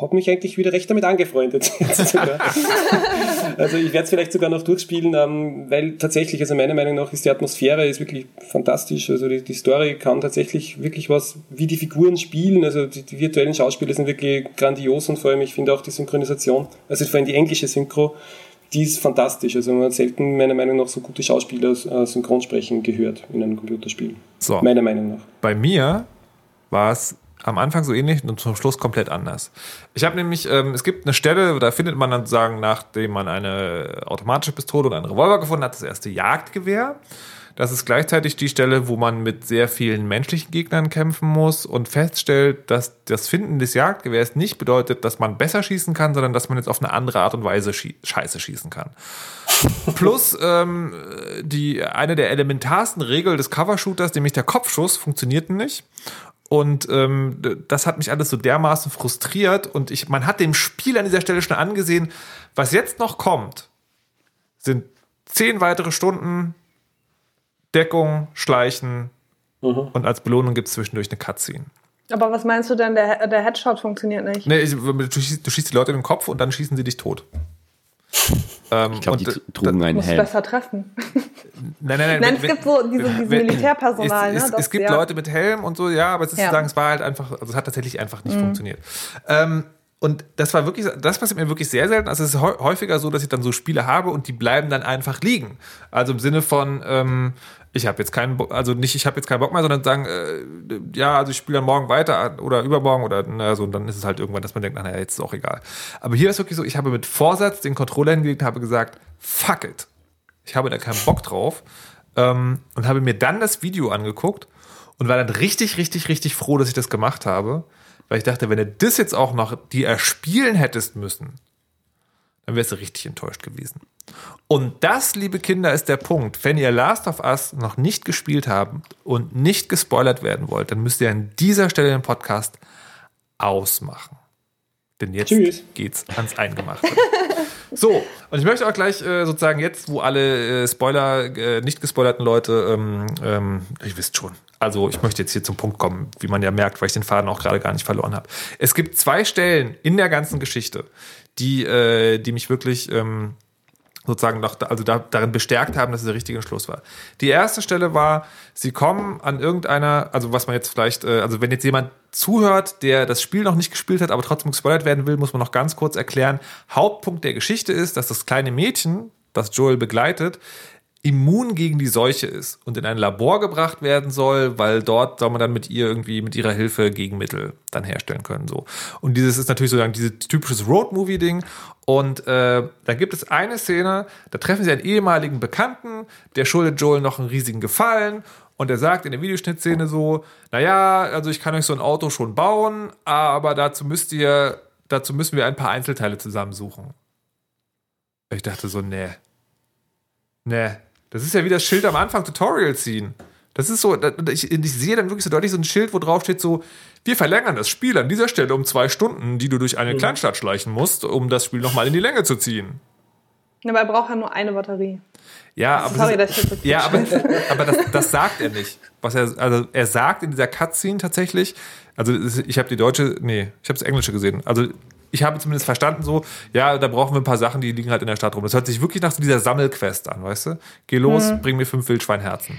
habe mich eigentlich wieder recht damit angefreundet. also ich werde es vielleicht sogar noch durchspielen, ähm, weil tatsächlich, also meiner Meinung nach ist die Atmosphäre ist wirklich fantastisch. Also die, die Story kann tatsächlich wirklich was, wie die Figuren spielen. Also die, die virtuellen Schauspieler sind wirklich grandios und vor allem, ich finde auch die Synchronisation, also vor allem die englische Synchro, die ist fantastisch. Also man hat selten meiner Meinung nach so gute Schauspieler äh, Synchronsprechen gehört in einem Computerspiel. So. Meiner Meinung nach. Bei mir war es am Anfang so ähnlich und zum Schluss komplett anders. Ich habe nämlich, ähm, es gibt eine Stelle, da findet man dann sagen, nachdem man eine automatische Pistole und einen Revolver gefunden hat, das erste Jagdgewehr. Das ist gleichzeitig die Stelle, wo man mit sehr vielen menschlichen Gegnern kämpfen muss und feststellt, dass das Finden des Jagdgewehrs nicht bedeutet, dass man besser schießen kann, sondern dass man jetzt auf eine andere Art und Weise schie Scheiße schießen kann. Plus ähm, die eine der elementarsten Regeln des Covershooters, nämlich der Kopfschuss, funktioniert nicht. Und ähm, das hat mich alles so dermaßen frustriert. Und ich, man hat dem Spiel an dieser Stelle schon angesehen, was jetzt noch kommt, sind zehn weitere Stunden Deckung, Schleichen mhm. und als Belohnung gibt es zwischendurch eine Cutscene. Aber was meinst du denn, der, der Headshot funktioniert nicht? Nee, du, schießt, du schießt die Leute in den Kopf und dann schießen sie dich tot. Ähm, ich glaube, die trugen einen Helm. besser treffen. Nein, nein, nein. nein es gibt so dieses, dieses Militärpersonal. Es, es, ne? es gibt ja. Leute mit Helm und so, ja, aber es ist ja. sagen, es war halt einfach, also es hat tatsächlich einfach nicht mhm. funktioniert. Ähm, und das war wirklich, das passiert mir wirklich sehr selten. Also es ist häufiger so, dass ich dann so Spiele habe und die bleiben dann einfach liegen. Also im Sinne von, ähm, ich habe jetzt keinen Bock, also nicht, ich habe jetzt keinen Bock mehr, sondern sagen, äh, ja, also ich spiele dann morgen weiter oder übermorgen oder na, so, und dann ist es halt irgendwann, dass man denkt, naja, jetzt ist auch egal. Aber hier ist wirklich so, ich habe mit Vorsatz den Controller hingelegt, habe gesagt, fuck it. Ich habe da keinen Bock drauf ähm, und habe mir dann das Video angeguckt und war dann richtig, richtig, richtig froh, dass ich das gemacht habe, weil ich dachte, wenn du das jetzt auch noch die erspielen hättest müssen, dann wärst du richtig enttäuscht gewesen. Und das, liebe Kinder, ist der Punkt. Wenn ihr Last of Us noch nicht gespielt habt und nicht gespoilert werden wollt, dann müsst ihr an dieser Stelle den Podcast ausmachen. Denn jetzt Tschüss. geht's ans Eingemachte. so, und ich möchte auch gleich äh, sozusagen jetzt, wo alle äh, Spoiler, äh, nicht gespoilerten Leute, ähm, ähm, ihr wisst schon, also ich möchte jetzt hier zum Punkt kommen, wie man ja merkt, weil ich den Faden auch gerade gar nicht verloren habe. Es gibt zwei Stellen in der ganzen Geschichte, die, äh, die mich wirklich ähm, sozusagen noch, also da, darin bestärkt haben, dass es der richtige Entschluss war. Die erste Stelle war, sie kommen an irgendeiner, also was man jetzt vielleicht, äh, also wenn jetzt jemand zuhört, der das Spiel noch nicht gespielt hat, aber trotzdem gespoilert werden will, muss man noch ganz kurz erklären. Hauptpunkt der Geschichte ist, dass das kleine Mädchen, das Joel begleitet, immun gegen die Seuche ist und in ein Labor gebracht werden soll, weil dort soll man dann mit ihr irgendwie mit ihrer Hilfe Gegenmittel dann herstellen können so. Und dieses ist natürlich sozusagen dieses typisches Road-Movie Ding und äh, da gibt es eine Szene, da treffen sie einen ehemaligen Bekannten, der schuldet Joel noch einen riesigen Gefallen und er sagt in der Videoschnittszene so, naja, also ich kann euch so ein Auto schon bauen, aber dazu müsst ihr, dazu müssen wir ein paar Einzelteile zusammensuchen. Ich dachte so, nee. Nee, das ist ja wie das Schild am Anfang Tutorial ziehen. Das ist so, ich, ich, sehe dann wirklich so deutlich so ein Schild, wo drauf steht so, wir verlängern das Spiel an dieser Stelle um zwei Stunden, die du durch eine mhm. Kleinstadt schleichen musst, um das Spiel nochmal in die Länge zu ziehen. Ja, aber er braucht ja nur eine Batterie. Ja, aber, Sorry, das, dass ich jetzt so ja, aber, aber das, das sagt er nicht. Was er, also er sagt in dieser Cutscene tatsächlich, also ich habe die deutsche, nee, ich habe das englische gesehen. Also ich habe zumindest verstanden so, ja, da brauchen wir ein paar Sachen, die liegen halt in der Stadt rum. Das hört sich wirklich nach so dieser Sammelquest an, weißt du? Geh los, Mhm. bring mir fünf Wildschweinherzen.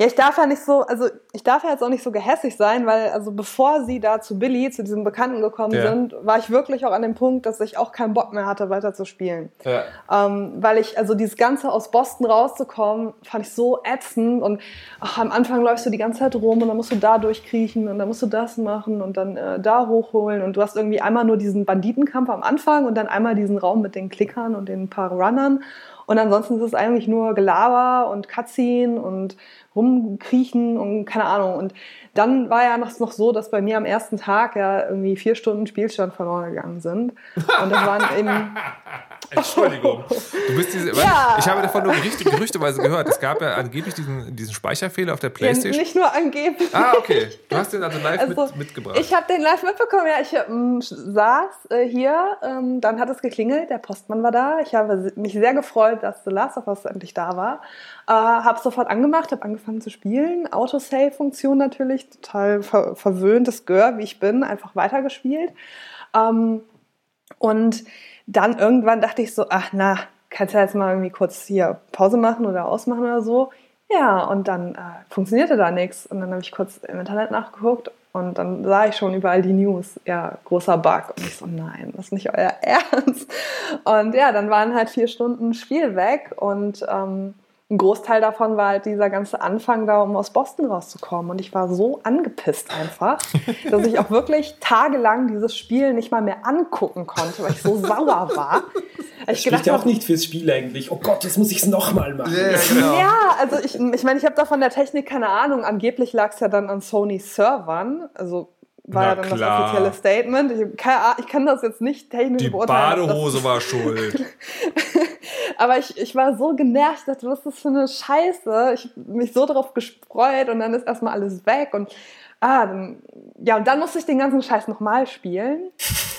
Ja, ich darf ja nicht so, also ich darf ja jetzt auch nicht so gehässig sein, weil also bevor sie da zu Billy, zu diesem Bekannten gekommen Ja. sind, war ich wirklich auch an dem Punkt, dass ich auch keinen Bock mehr hatte, weiter zu spielen. Ja. Ähm, weil ich, also dieses Ganze aus Boston rauszukommen, fand ich so ätzend und ach, am Anfang läufst du die ganze Zeit rum und dann musst du da durchkriechen und dann musst du das machen und dann äh, da hochholen und du hast irgendwie einmal nur diesen Banditenkampf am Anfang und dann einmal diesen Raum mit den Klickern und den paar Runnern und ansonsten ist es eigentlich nur Gelaber und Cutscene und rumkriechen und keine Ahnung. Und dann war ja noch, noch so, dass bei mir am ersten Tag ja irgendwie vier Stunden Spielstand verloren gegangen sind. Und das waren eben, Entschuldigung. Du bist diese, Ja. Ich habe davon nur Gerüchte, gerüchteweise gehört. Es gab ja angeblich diesen, diesen Speicherfehler auf der ja, Playstation. nicht nur angeblich. Ah, okay. Du hast den also live Also, mit, mitgebracht. Ich habe den live mitbekommen, ja. Ich ähm, saß äh, hier, ähm, dann hat es geklingelt, der Postmann war da. Ich habe mich sehr gefreut, dass The Last of Us endlich da war. Äh, habe sofort angemacht, habe angefangen zu spielen. Autosave-Funktion natürlich, total ver verwöhntes Gör, wie ich bin, einfach weitergespielt. Ähm, und dann irgendwann dachte ich so, ach na, kannst du jetzt mal irgendwie kurz hier Pause machen oder ausmachen oder so. Ja, und dann äh, funktionierte da nichts. Und dann habe ich kurz im Internet nachgeguckt und dann sah ich schon überall die News. Ja, großer Bug. Und ich so, nein, das ist nicht euer Ernst. Und ja, dann waren halt vier Stunden Spiel weg und ähm, ein Großteil davon war halt dieser ganze Anfang da, um aus Boston rauszukommen. Und ich war so angepisst einfach, dass ich auch wirklich tagelang dieses Spiel nicht mal mehr angucken konnte, weil ich so sauer war. Ich Spricht ja auch nicht fürs Spiel eigentlich. Oh Gott, jetzt muss ich es nochmal machen. ja, genau. ja, also ich meine, ich, mein, ich habe da von der Technik keine Ahnung. Angeblich lag es ja dann an Sony Servern. Also war Na ja dann klar. das offizielle Statement. Ich, Ahnung, ich kann das jetzt nicht technisch Die beurteilen. das- Badehose war schuld. Aber ich, ich war so genervt, ich dachte, was ist das für eine Scheiße? Ich hab mich so darauf gespreut und dann ist erstmal alles weg und ah, dann, ja, und dann musste ich den ganzen Scheiß nochmal spielen.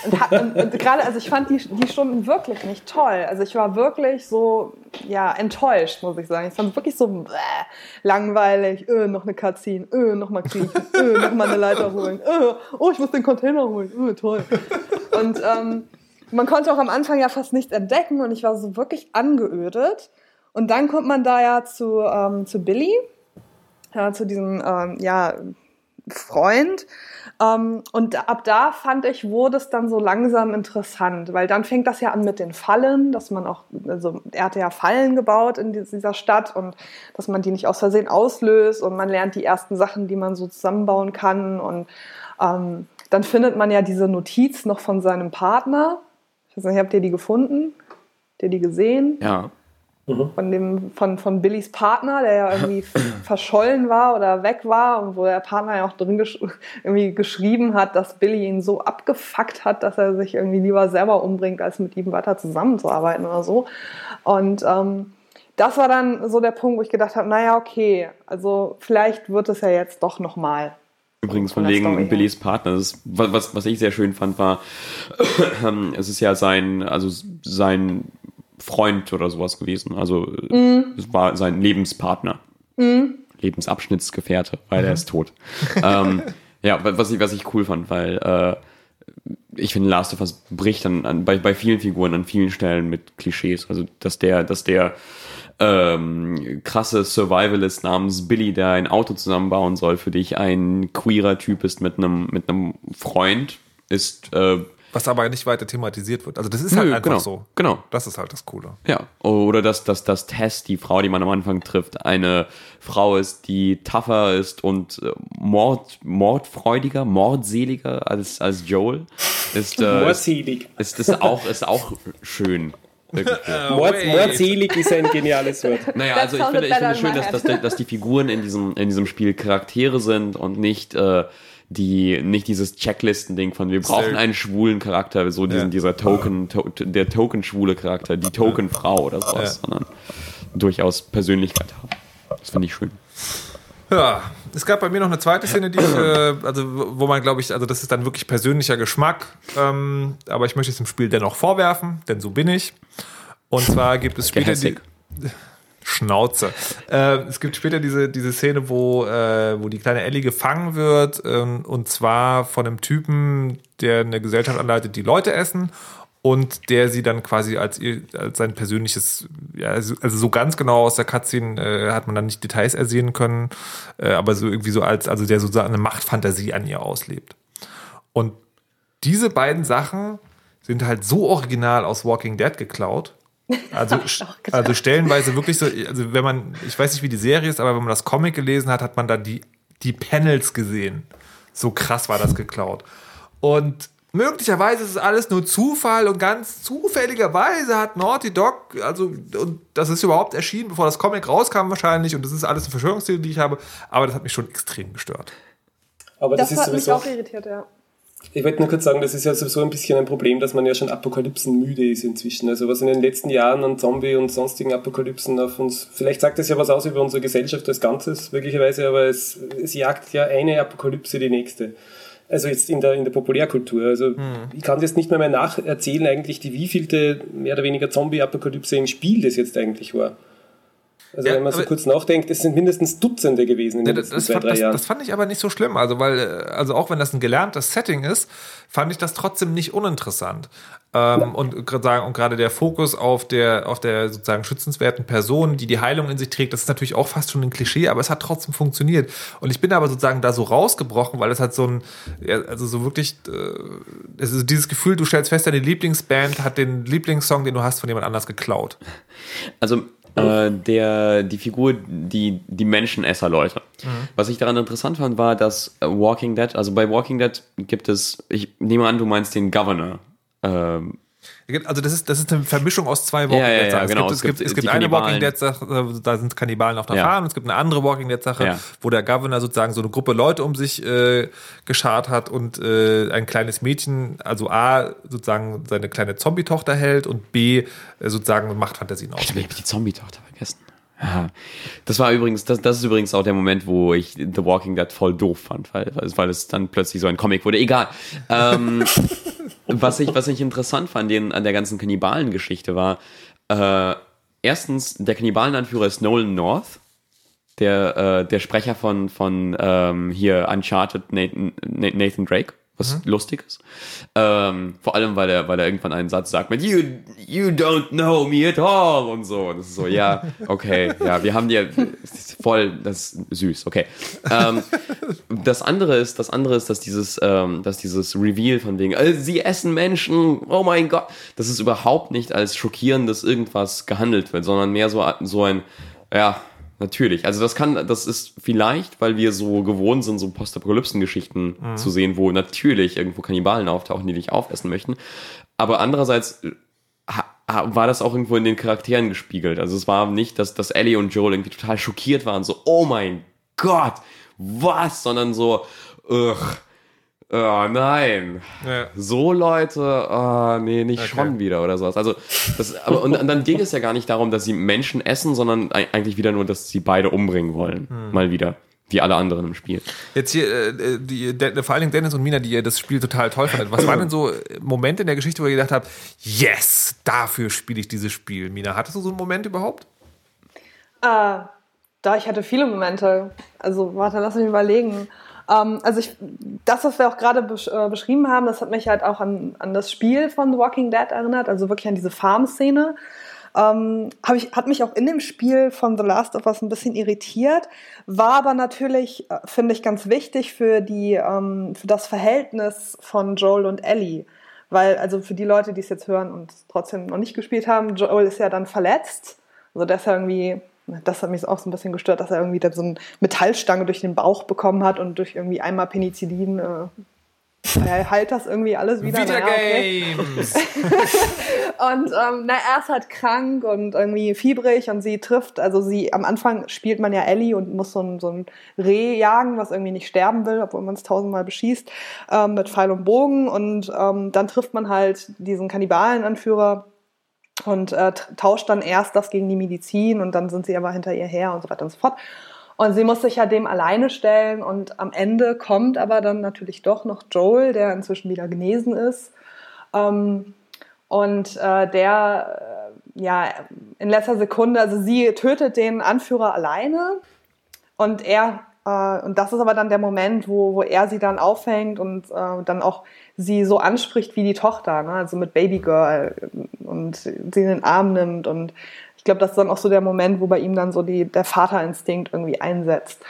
Und, und, und gerade, also ich fand die, die Stunden wirklich nicht toll. Also ich war wirklich so, ja, enttäuscht, muss ich sagen. Ich fand wirklich so bäh, langweilig, öh, noch eine Cutscene, öh, noch mal kriechen, öh, noch mal eine Leiter holen, öh, oh, ich muss den Container holen, öh, toll. Und ähm, man konnte auch am Anfang ja fast nichts entdecken und ich war so wirklich angeödet. Und dann kommt man da ja zu, ähm, zu Billy, ja, zu diesem ähm, ja, Freund. Ähm, und ab da fand ich, wurde es dann so langsam interessant, weil dann fängt das ja an mit den Fallen, dass man auch, also er hatte ja Fallen gebaut in dieser Stadt und dass man die nicht aus Versehen auslöst und man lernt die ersten Sachen, die man so zusammenbauen kann und ähm, dann findet man ja diese Notiz noch von seinem Partner. Ich weiß nicht, habt ihr die gefunden? Habt ihr die gesehen? Ja. Von, dem, von, von Billys Partner, der ja irgendwie verschollen war oder weg war und wo der Partner ja auch drin gesch irgendwie geschrieben hat, dass Billy ihn so abgefuckt hat, dass er sich irgendwie lieber selber umbringt, als mit ihm weiter zusammenzuarbeiten oder so. Und ähm, das war dann so der Punkt, wo ich gedacht habe, naja, okay, also vielleicht wird es ja jetzt doch nochmal. Übrigens von wegen. Billys Partner. Das ist, was, was- ich sehr schön fand, war, es ist ja sein, also sein Freund oder sowas gewesen. Also Mhm. es war sein Lebenspartner. Lebensabschnittsgefährte, weil Mhm. er ist tot. ähm, ja, wa- was ich, was ich cool fand, weil äh, ich finde, Last of Us bricht dann an, bei, bei vielen Figuren an vielen Stellen mit Klischees. Also, dass der, dass der ähm, krasse Survivalist namens Billy, der ein Auto zusammenbauen soll, für dich ein queerer Typ ist mit einem mit einem Freund, ist äh, Was aber nicht weiter thematisiert wird. Also das ist halt Nö, einfach genau, so. genau. Das ist halt das Coole. Ja, oder dass, dass, dass Tess, die Frau, die man am Anfang trifft, eine Frau ist, die tougher ist und äh, Mord, mordfreudiger, mordseliger als, als Joel. Ist, äh, Mordselig. ist, ist, auch, ist auch schön. Wirklich schön. Mord, mordselig ist ein geniales Wort. Naja, also ich finde, ich finde in schön, dass, dass, die- dass die Figuren in diesem, in diesem Spiel Charaktere sind und nicht, äh, die, nicht dieses Checklisten-Ding von wir brauchen einen schwulen Charakter, so diesen, Ja. dieser Token, to, der Token-schwule Charakter, die Token-Frau oder sowas, Ja. sondern durchaus Persönlichkeit haben. Das finde ich schön. Ja, es gab bei mir noch eine zweite Szene, die ich, äh, also wo man, glaube ich, also das ist dann wirklich persönlicher Geschmack, ähm, aber ich möchte es dem Spiel dennoch vorwerfen, denn so bin ich. Und zwar gibt es später die. Schnauze. Äh, es gibt später diese, diese Szene, wo, äh, wo die kleine Ellie gefangen wird, ähm, und zwar von einem Typen, der eine Gesellschaft anleitet, die Leute essen und der sie dann quasi als, ihr, als sein persönliches, ja, also also so ganz genau aus der Cutscene äh, hat man dann nicht Details ersehen können, äh, aber so irgendwie so als, also der sozusagen eine Machtfantasie an ihr auslebt. Und diese beiden Sachen sind halt so original aus Walking Dead geklaut. Also, also stellenweise wirklich so, also wenn man, ich weiß nicht, wie die Serie ist, aber wenn man das Comic gelesen hat, hat man da die, die Panels gesehen. So krass war das geklaut. Und möglicherweise ist es alles nur Zufall und ganz zufälligerweise hat Naughty Dog, also, und das ist überhaupt erschienen, bevor das Comic rauskam wahrscheinlich, und das ist alles eine Verschwörungstheorie, die ich habe, aber das hat mich schon extrem gestört. Aber das, Das, ist hat mich auch irritiert, ja. Ich wollte nur kurz sagen, das ist ja sowieso ein bisschen ein Problem, dass man ja schon Apokalypsen müde ist inzwischen. Also was in den letzten Jahren an Zombie und sonstigen Apokalypsen auf uns, vielleicht sagt das ja was aus über unsere Gesellschaft als Ganzes, möglicherweise, aber es, es jagt ja eine Apokalypse die nächste. Also jetzt in der, in der Populärkultur. Also ich kann jetzt nicht mehr, mehr nacherzählen eigentlich, die wievielte mehr oder weniger Zombie-Apokalypse im Spiel das jetzt eigentlich war. Also Ja, wenn man so aber- kurz nachdenkt, es sind mindestens Dutzende gewesen in Ja, den das, letzten das, zwei, fand, drei das, Jahren. das fand ich aber nicht so schlimm. Also, weil, äh, also auch wenn das ein gelerntes Setting ist, fand ich das trotzdem nicht uninteressant. Ähm, und und gerade der Fokus auf der, auf der sozusagen schützenswerten Person, die die Heilung in sich trägt, das ist natürlich auch fast schon ein Klischee, aber es hat trotzdem funktioniert. Und ich bin aber sozusagen da so rausgebrochen, weil es hat so ein, ja, also so wirklich, äh, es ist dieses Gefühl, du stellst fest, deine Lieblingsband hat den Lieblingssong, den du hast, von jemand anders geklaut. Also äh, der, die Figur, die, die Menschenesser-Leute. Was ich daran interessant fand, war, dass äh, Walking Dead, also bei Walking Dead gibt es, ich nehme an, du meinst den Governor. Ähm, Also das ist, das ist eine Vermischung aus zwei Walking Ja, ja, Dead ja, Sachen. genau. Es gibt, es gibt, es gibt eine Walking. Dead Sache, da sind Kannibalen auf der Ja. Farm. Es gibt eine andere Walking Dead Sache, Ja. wo der Governor sozusagen so eine Gruppe Leute um sich äh, geschart hat und äh, ein kleines Mädchen, also A, sozusagen seine kleine Zombie-Tochter hält und B, äh, sozusagen Machtfantasien ich auslebt. habe die Zombie-Tochter vergessen. Ja. Das war übrigens, das, das ist übrigens auch der Moment, wo ich The Walking Dead voll doof fand, weil, weil, weil es dann plötzlich so ein Comic wurde. Egal. Ähm, was, ich, was ich interessant fand den, an der ganzen Kannibalen-Geschichte war, äh, erstens, der Kannibalenanführer ist Nolan North, der, äh, der Sprecher von, von ähm, hier Uncharted Nathan, Nathan Drake, was lustig ist. Ähm, vor allem, weil er, weil er irgendwann einen Satz sagt mit You, you don't know me at all und so. Und das ist so, ja, okay, ja, wir haben dir voll, das ist süß, okay. Ähm, das andere ist, das andere ist, dass dieses, ähm, dass dieses Reveal von wegen, äh, sie essen Menschen, oh mein Gott, das ist überhaupt nicht als schockierendes irgendwas gehandelt wird, sondern mehr so, so ein, ja, natürlich. Also das kann, das ist vielleicht, weil wir so gewohnt sind, so Postapokalypsen-Geschichten zu sehen, wo natürlich irgendwo Kannibalen auftauchen, die dich aufessen möchten. Aber andererseits äh, war das auch irgendwo in den Charakteren gespiegelt. Also es war nicht, dass, dass Ellie und Joel irgendwie total schockiert waren, so, oh mein Gott, was? Sondern so, ugh, oh nein. Ja. So Leute, oh, nee, nicht schon wieder oder sowas. Also, das, aber, und, und dann ging es ja gar nicht darum, dass sie Menschen essen, sondern ei- eigentlich wieder nur, dass sie beide umbringen wollen. Mal wieder. Wie alle anderen im Spiel. Jetzt hier, äh, die, De vor allen Dingen Dennis und Mina, die ihr das Spiel total toll fandet. Was waren denn so Momente in der Geschichte, wo ihr gedacht habt, yes, dafür spiele ich dieses Spiel? Mina, hattest du so einen Moment überhaupt? Äh, da ich hatte viele Momente. Also warte, lass mich überlegen. Ähm, also ich, das, was wir auch gerade äh, beschrieben haben, das hat mich halt auch an, an das Spiel von The Walking Dead erinnert, also wirklich an diese Farm-Szene. Ähm, ich, hat mich auch in dem Spiel von The Last of Us ein bisschen irritiert, war aber natürlich, äh, finde ich, ganz wichtig für, die, ähm, für das Verhältnis von Joel und Ellie. Weil, also für die Leute, die es jetzt hören und trotzdem noch nicht gespielt haben, Joel ist ja dann verletzt. Also der ist ja irgendwie, das hat mich auch so ein bisschen gestört, dass er irgendwie da so eine Metallstange durch den Bauch bekommen hat und durch irgendwie einmal Penicillin äh, er heilt das irgendwie alles wieder. Naja, okay. Videogames! Und ähm, na, er ist halt krank und irgendwie fiebrig und sie trifft, also sie, am Anfang spielt man ja Ellie und muss so ein, so ein Reh jagen, was irgendwie nicht sterben will, obwohl man es tausendmal beschießt, ähm, mit Pfeil und Bogen und ähm, dann trifft man halt diesen Kannibalenanführer und äh, tauscht dann erst das gegen die Medizin und dann sind sie aber hinter ihr her und so weiter und so fort. Und sie muss sich ja dem alleine stellen und am Ende kommt aber dann natürlich doch noch Joel, der inzwischen wieder genesen ist. Ähm, und äh, der ja, in letzter Sekunde, also sie tötet den Anführer alleine und er, äh, und das ist aber dann der Moment, wo, wo er sie dann aufhängt und äh, dann auch sie so anspricht wie die Tochter, ne? also mit Babygirl und sie in den Arm nimmt und ich glaube, das ist dann auch so der Moment, wo bei ihm dann so die, der Vaterinstinkt irgendwie einsetzt.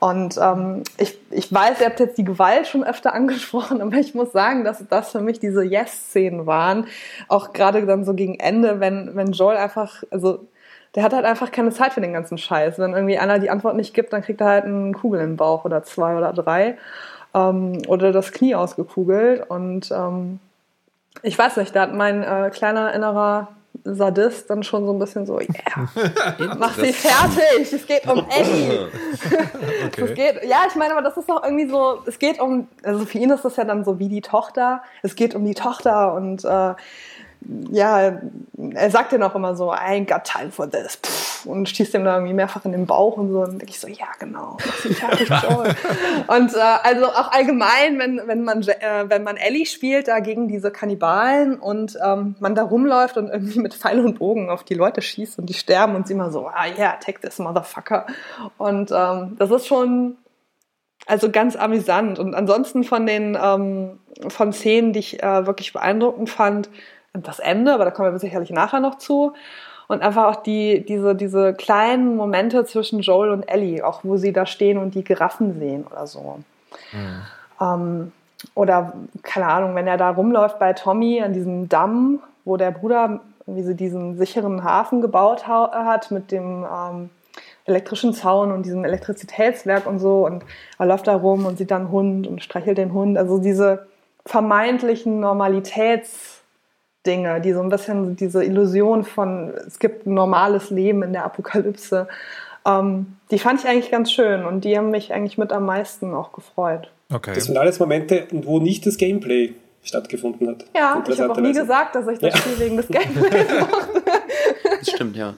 Und ähm, ich, ich weiß, ihr habt jetzt die Gewalt schon öfter angesprochen, aber ich muss sagen, dass das für mich diese Yes-Szenen waren. Auch gerade dann so gegen Ende, wenn, wenn Joel einfach, also der hat halt einfach keine Zeit für den ganzen Scheiß. Wenn irgendwie einer die Antwort nicht gibt, dann kriegt er halt einen Kugel den Bauch oder zwei oder drei. Ähm, oder das Knie ausgekugelt. Und ähm, ich weiß nicht, da hat mein äh, kleiner innerer Sadist dann schon so ein bisschen so, yeah, mach sie fertig, es geht um Eddie. okay. es geht, ja, ich meine, aber das ist doch irgendwie so, es geht um, also für ihn ist das ja dann so wie die Tochter, es geht um die Tochter und äh, ja, er sagt ja noch immer so, I ain't got time for this. und schießt ihm da irgendwie mehrfach in den Bauch und so. Und denke ich so, ja, genau. und äh, also auch allgemein, wenn, wenn, man, äh, wenn man Ellie spielt, da gegen diese Kannibalen und ähm, man da rumläuft und irgendwie mit Pfeil und Bogen auf die Leute schießt und die sterben und sie immer so, ah ja, yeah, take this motherfucker. Und ähm, das ist schon also ganz amüsant. Und ansonsten von den ähm, von Szenen, die ich äh, wirklich beeindruckend fand, das Ende, aber da kommen wir sicherlich nachher noch zu. Und einfach auch die, diese, diese kleinen Momente zwischen Joel und Ellie, auch wo sie da stehen und die Giraffen sehen oder so. Mhm. Ähm, oder, keine Ahnung, wenn er da rumläuft bei Tommy an diesem Damm, wo der Bruder wie sie diesen sicheren Hafen gebaut hat mit dem ähm, elektrischen Zaun und diesem Elektrizitätswerk und so. Und er läuft da rum und sieht dann einen Hund und streichelt den Hund. Also diese vermeintlichen Normalitäts- Dinge, die so ein bisschen diese Illusion von, es gibt ein normales Leben in der Apokalypse, ähm, die fand ich eigentlich ganz schön und die haben mich eigentlich mit am meisten auch gefreut. Okay. Das sind alles Momente, wo nicht das Gameplay stattgefunden hat. Ja, ich habe auch nie gesagt, dass ich das ja. Spiel wegen des Gameplays mochte. Das stimmt, ja.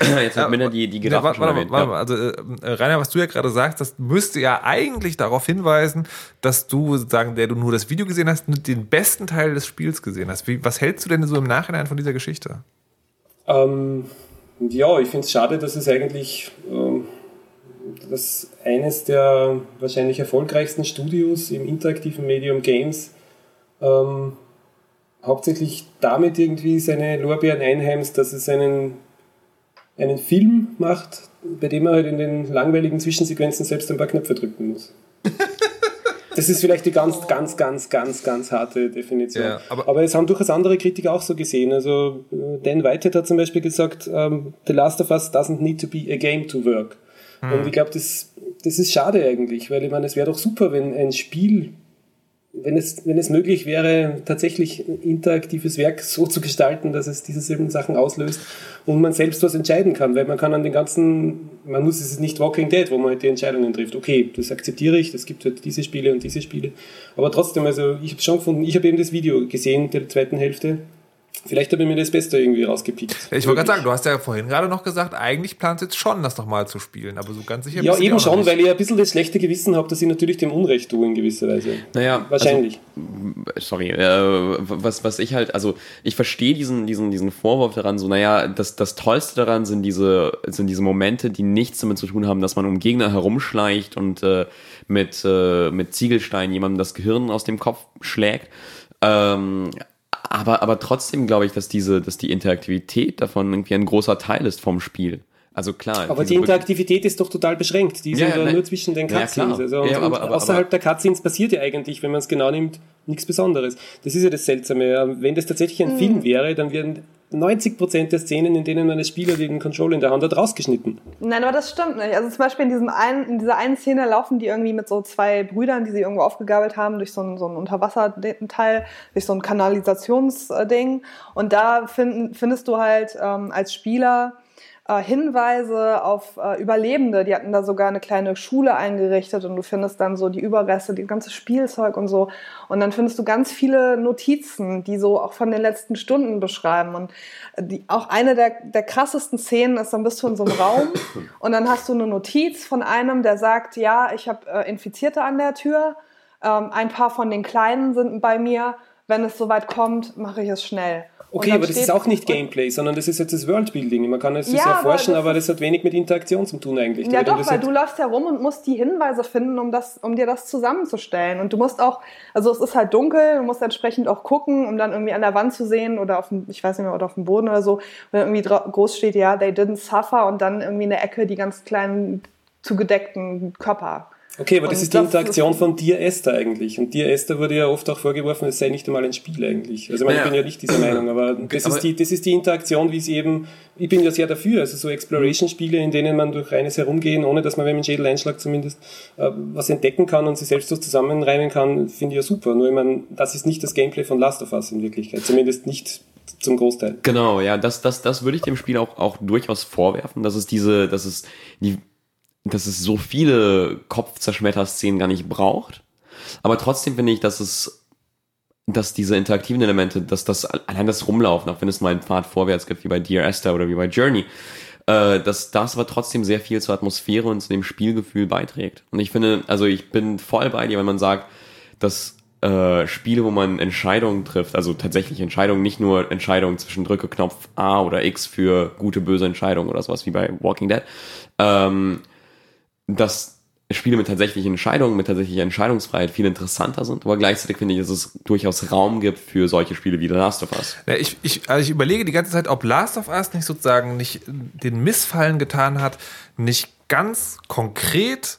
Jetzt hat Minna die, die Giraffe ja, warte, warte, warte, mal, also äh, Rainer, was du ja gerade sagst, das müsste ja eigentlich darauf hinweisen, dass du, sagen, der du nur das Video gesehen hast, den besten Teil des Spiels gesehen hast. Wie, was hältst du denn so im Nachhinein von dieser Geschichte? Ähm, ja, ich finde es schade, dass es eigentlich ähm, dass eines der wahrscheinlich erfolgreichsten Studios im interaktiven Medium Games ähm, hauptsächlich damit irgendwie seine Lorbeeren einheimst, dass es einen, einen Film macht, bei dem er halt in den langweiligen Zwischensequenzen selbst ein paar Knöpfe drücken muss. Das ist vielleicht die ganz, ganz, ganz, ganz, ganz harte Definition. Ja, aber, aber, es haben durchaus andere Kritiker auch so gesehen. Also äh, Dan Whitehead hat zum Beispiel gesagt, ähm, The Last of Us doesn't need to be a game to work. Hm. Und ich glaube, das, das ist schade eigentlich, weil ich meine, es wäre doch super, wenn ein Spiel wenn es, wenn es möglich wäre, tatsächlich interaktives Werk so zu gestalten, dass es diese selben Sachen auslöst und man selbst was entscheiden kann, weil man kann an den ganzen, man muss es nicht Walking Dead, wo man halt die Entscheidungen trifft. Okay, das akzeptiere ich, es gibt halt diese Spiele und diese Spiele, aber trotzdem, also ich habe schon gefunden, ich habe eben das Video gesehen der zweiten Hälfte Vielleicht habe ich mir das Beste irgendwie rausgepickt. Ich wollte gerade sagen, du hast ja vorhin gerade noch gesagt, eigentlich plant jetzt schon, das nochmal zu spielen, aber so ganz sicher Ja, eben schon, weil ich ein bisschen das schlechte Gewissen habe, dass ich natürlich dem Unrecht tue in gewisser Weise. Naja, wahrscheinlich. Also, sorry, äh, was, was ich halt, also ich verstehe diesen, diesen, diesen Vorwurf daran, so, naja, das, das Tollste daran sind diese, sind diese Momente, die nichts damit zu tun haben, dass man um Gegner herumschleicht und äh, mit, äh, mit Ziegelstein jemandem das Gehirn aus dem Kopf schlägt. Ähm, aber, aber trotzdem glaube ich, dass diese, dass die Interaktivität davon irgendwie ein großer Teil ist vom Spiel. Also klar. Aber die Interaktivität ist doch total beschränkt. Die ist ja, ja, nur zwischen den Cutscenes. Ja, also ja, aber, aber, außerhalb der Cutscenes passiert ja eigentlich, wenn man es genau nimmt, nichts Besonderes. Das ist ja das Seltsame. Wenn das tatsächlich ein mhm. Film wäre, dann werden 90% der Szenen, in denen man als Spieler den Controller in der Hand hat, rausgeschnitten. Nein, aber das stimmt nicht. Also zum Beispiel in, diesem einen, in dieser einen Szene laufen die irgendwie mit so zwei Brüdern, die sie irgendwo aufgegabelt haben, durch so ein, so ein Unterwasserteil, durch so ein Kanalisationsding. Und da find, findest du halt ähm, als Spieler äh, Hinweise auf äh, Überlebende. Die hatten da sogar eine kleine Schule eingerichtet und du findest dann so die Überreste, die ganze Spielzeug und so. Und dann findest du ganz viele Notizen, die so auch von den letzten Stunden beschreiben. Und die, auch eine der, der krassesten Szenen ist, dann bist du in so einem Raum und dann hast du eine Notiz von einem, der sagt, ja, ich habe äh, Infizierte an der Tür. Ähm, ein paar von den Kleinen sind bei mir. Wenn es soweit kommt, mache ich es schnell. Okay, aber das ist auch nicht Gameplay, sondern das ist jetzt das Worldbuilding. Man kann es Ja, ja, aber erforschen, das aber das hat wenig mit Interaktion zu tun eigentlich. Ja Wenn doch, weil du läufst herum und musst die Hinweise finden, um, das, um dir das zusammenzustellen. Und du musst auch, also es ist halt dunkel, du musst entsprechend auch gucken, um dann irgendwie an der Wand zu sehen oder auf dem, ich weiß nicht mehr, oder auf dem Boden oder so, wo dann irgendwie groß steht, ja, they didn't suffer und dann irgendwie in der Ecke die ganz kleinen zugedeckten Körper. Okay, aber das Und ist die das Interaktion von Dear Esther eigentlich. Und Dear Esther wurde ja oft auch vorgeworfen, es sei nicht einmal ein Spiel eigentlich. Also ich, meine, Ja. ich bin ja nicht dieser Meinung, aber das, aber- ist die, das ist die Interaktion, wie sie eben, ich bin ja sehr dafür, also so Exploration-Spiele, in denen man durch reines Herumgehen, ohne dass man, wenn man Schädel einschlägt zumindest, äh, was entdecken kann und sich selbst so zusammenreimen kann, finde ich ja super. Nur ich meine, das ist nicht das Gameplay von Last of Us in Wirklichkeit, zumindest nicht zum Großteil. Genau, ja, das, das, das würde ich dem Spiel auch, auch durchaus vorwerfen, dass es diese, dass es die, dass es so viele Kopfzerschmetter-Szenen gar nicht braucht. Aber trotzdem finde ich, dass es, dass diese interaktiven Elemente, dass das allein das Rumlaufen, auch wenn es mal einen Pfad vorwärts gibt, wie bei Dear Esther oder wie bei Journey, äh, dass das aber trotzdem sehr viel zur Atmosphäre und zu dem Spielgefühl beiträgt. Und ich finde, also ich bin voll bei dir, wenn man sagt, dass äh, Spiele, wo man Entscheidungen trifft, also tatsächlich Entscheidungen, nicht nur Entscheidungen zwischen drücke Knopf A oder X für gute, böse Entscheidungen oder sowas wie bei Walking Dead, ähm, dass Spiele mit tatsächlichen Entscheidungen, mit tatsächlicher Entscheidungsfreiheit viel interessanter sind, aber gleichzeitig finde ich, dass es durchaus Raum gibt für solche Spiele wie The Last of Us. Ja, ich, ich, also ich überlege die ganze Zeit, ob Last of Us nicht sozusagen nicht den Missfallen getan hat, nicht ganz konkret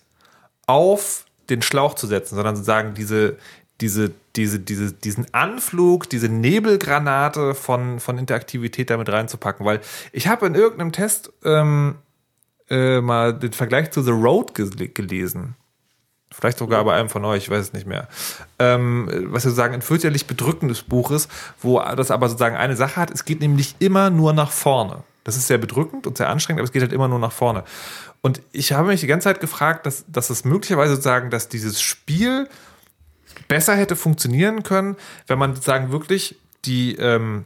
auf den Schlauch zu setzen, sondern sozusagen diese, diese, diese, diese, diesen Anflug, diese Nebelgranate von, von Interaktivität damit reinzupacken. Weil ich habe in irgendeinem Test ähm, äh, mal den Vergleich zu The Road gel gelesen. Vielleicht sogar bei einem von euch, ich weiß es nicht mehr. Ähm, was sozusagen ein fürchterlich bedrückendes Buch ist, wo das aber sozusagen eine Sache hat, es geht nämlich immer nur nach vorne. Das ist sehr bedrückend und sehr anstrengend, aber es geht halt immer nur nach vorne. Und ich habe mich die ganze Zeit gefragt, dass, dass es möglicherweise sozusagen, dass dieses Spiel besser hätte funktionieren können, wenn man sozusagen wirklich die, ähm,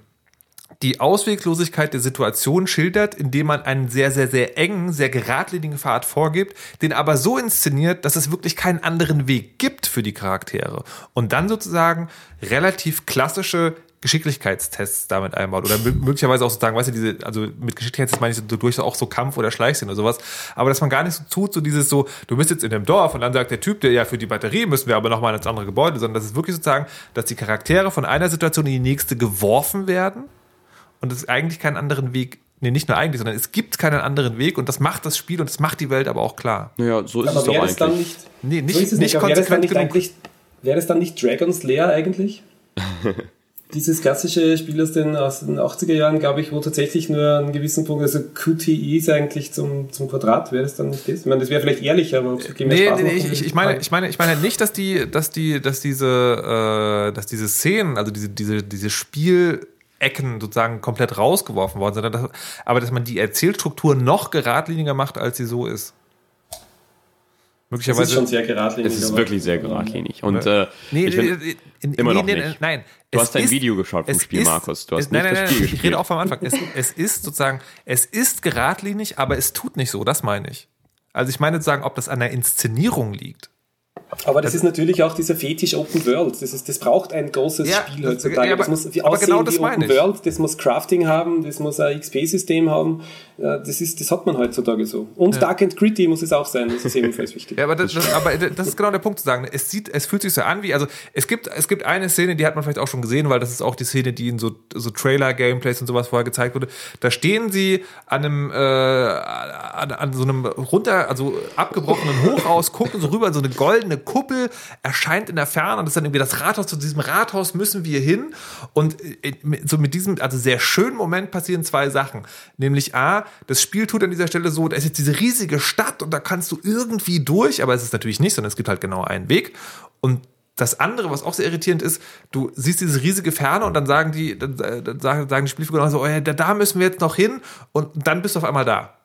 die Ausweglosigkeit der Situation schildert, indem man einen sehr, sehr, sehr engen, sehr geradlinigen Pfad vorgibt, den aber so inszeniert, dass es wirklich keinen anderen Weg gibt für die Charaktere. Und dann sozusagen relativ klassische Geschicklichkeitstests damit einbaut. Oder mö- möglicherweise auch sozusagen, weißt du, diese, also mit Geschicklichkeitstests meine ich so durch auch so Kampf- oder Schleichszenen oder sowas. Aber dass man gar nicht so tut, so dieses so, du bist jetzt in dem Dorf und dann sagt der Typ, der ja für die Batterie müssen wir aber nochmal ins andere Gebäude, sondern das ist wirklich sozusagen, dass die Charaktere von einer Situation in die nächste geworfen werden und es eigentlich keinen anderen Weg, nee, nicht nur eigentlich, sondern es gibt keinen anderen Weg und das macht das Spiel und das macht die Welt aber auch klar. Naja, so ist Aber es doch das dann eigentlich. nicht, Nee, nicht- so ist es nicht aber wäre das dann konsequent nicht eigentlich, wäre das dann nicht Dragon's Lair eigentlich? Dieses klassische Spiel aus den, aus den 80er Jahren, glaube ich, wo tatsächlich nur einen gewissen Punkt, also QTE ist eigentlich zum, zum Quadrat, wäre das dann nicht das? Ich meine, das wäre vielleicht ehrlicher, aber ob es Nee, Spaß nee, nee, macht, ich, ich meine, ich meine, ich meine nicht, dass die, dass die, dass diese, äh, dass diese Szenen, also diese, diese, diese Spielecken sozusagen komplett rausgeworfen worden sind, sondern dass, aber dass man die Erzählstruktur noch geradliniger macht, als sie so ist. das ist Möglicherweise. schon sehr geradlinig. Es ist wirklich sehr geradlinig. Und äh, Nee, ich find, nee, nee, immer noch nee, nicht. Nein, Du es hast ein ist- Video geschaut vom es Spiel, ist- Markus. Du hast es, nein, nicht nein, das nein, Spiel Ich gespielt. rede auch vom Anfang. Es, es ist sozusagen, es ist geradlinig, aber es tut nicht so. Das meine ich. Also ich meine sozusagen, ob das an der Inszenierung liegt. Aber das ist natürlich auch dieser Fetisch Open World. Das, ist, das braucht ein großes Ja, Spiel heutzutage. ja, aber- das muss wie aussehen genau das wie Open meine ich. World, das muss Crafting haben, das muss ein XP-System haben. Ja, Das, ist, das hat man heutzutage so. Und Dark and Gritty muss es auch sein, das ist ebenfalls wichtig. Ja, aber das, das, aber das ist genau der Punkt zu sagen. Es sieht, es fühlt sich so an wie, also es gibt, es gibt eine Szene, die hat man vielleicht auch schon gesehen, weil das ist auch die Szene, die in so, so Trailer-Gameplays und sowas vorher gezeigt wurde. Da stehen sie an einem, äh, an, an so einem runter, also abgebrochenen Hochhaus, gucken so rüber, so eine goldene Kuppel erscheint in der Ferne und das ist dann irgendwie das Rathaus. Zu diesem Rathaus müssen wir hin und äh, so mit diesem, also sehr schönen Moment passieren zwei Sachen. Nämlich A, das Spiel tut an dieser Stelle so, da ist jetzt diese riesige Stadt und da kannst du irgendwie durch, aber es ist natürlich nicht, sondern es gibt halt genau einen Weg. Und das andere, was auch sehr irritierend ist, du siehst diese riesige Ferne und dann sagen die, dann, äh, dann sagen, die Spielfiguren so, oh ja, da müssen wir jetzt noch hin und dann bist du auf einmal da.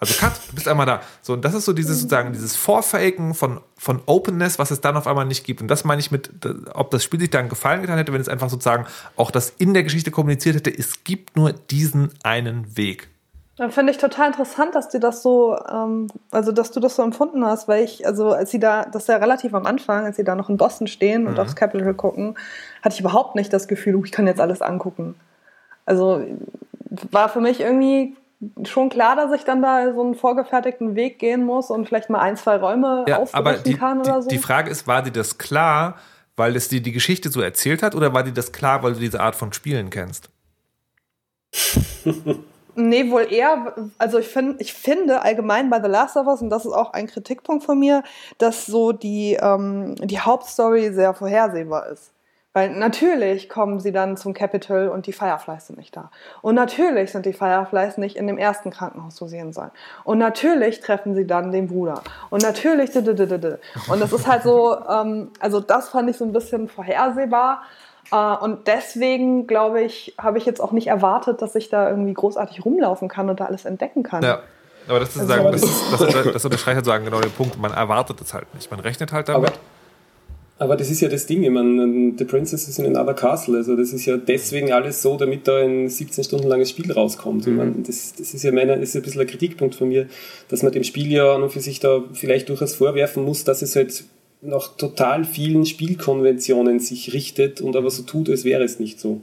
Also Cut, du bist einmal da. So, und das ist so dieses sozusagen dieses Vorfaken von, von Openness, was es dann auf einmal nicht gibt. Und das meine ich mit, ob das Spiel sich dann gefallen getan hätte, wenn es einfach sozusagen auch das in der Geschichte kommuniziert hätte, es gibt nur diesen einen Weg. Dann finde ich total interessant, dass die das so, ähm, also dass du das so empfunden hast, weil ich, also als sie da, das ist ja relativ am Anfang, als sie da noch in Boston stehen und aufs Capitol gucken, hatte ich überhaupt nicht das Gefühl, oh, ich kann jetzt alles angucken. Also war für mich irgendwie schon klar, dass ich dann da so einen vorgefertigten Weg gehen muss und vielleicht mal ein, zwei Räume Ja, aber die, kann oder die, so. die Frage ist, war dir das klar, weil es dir die Geschichte so erzählt hat, oder war dir das klar, weil du diese Art von Spielen kennst? Nee, wohl eher, also ich, find, ich finde allgemein bei The Last of Us, und das ist auch ein Kritikpunkt von mir, dass so die, ähm, die Hauptstory sehr vorhersehbar ist. Weil natürlich kommen sie dann zum Capitol und die Fireflies sind nicht da. Und natürlich sind die Fireflies nicht in dem ersten Krankenhaus, sie hin sollen. Und natürlich treffen sie dann den Bruder. Und natürlich. Und das ist halt so, ähm, also das fand ich so ein bisschen vorhersehbar. Äh, Und deswegen, glaube ich, habe ich jetzt auch nicht erwartet, dass ich da irgendwie großartig rumlaufen kann und da alles entdecken kann. Ja. Aber das, ist Also- sagen, das, das, das unterstreicht halt sagen genau den Punkt. Man erwartet es halt nicht. Man rechnet halt damit. Aber, aber das ist ja das Ding, ich meine, The Princess is in another castle, also das ist ja deswegen alles so, damit da ein 17 Stunden langes Spiel rauskommt. Ich meine, das, das ist ja meiner, ist ein bisschen ein Kritikpunkt von mir, dass man dem Spiel ja an und für sich da vielleicht durchaus vorwerfen muss, dass es halt nach total vielen Spielkonventionen sich richtet und aber so tut, als wäre es nicht so.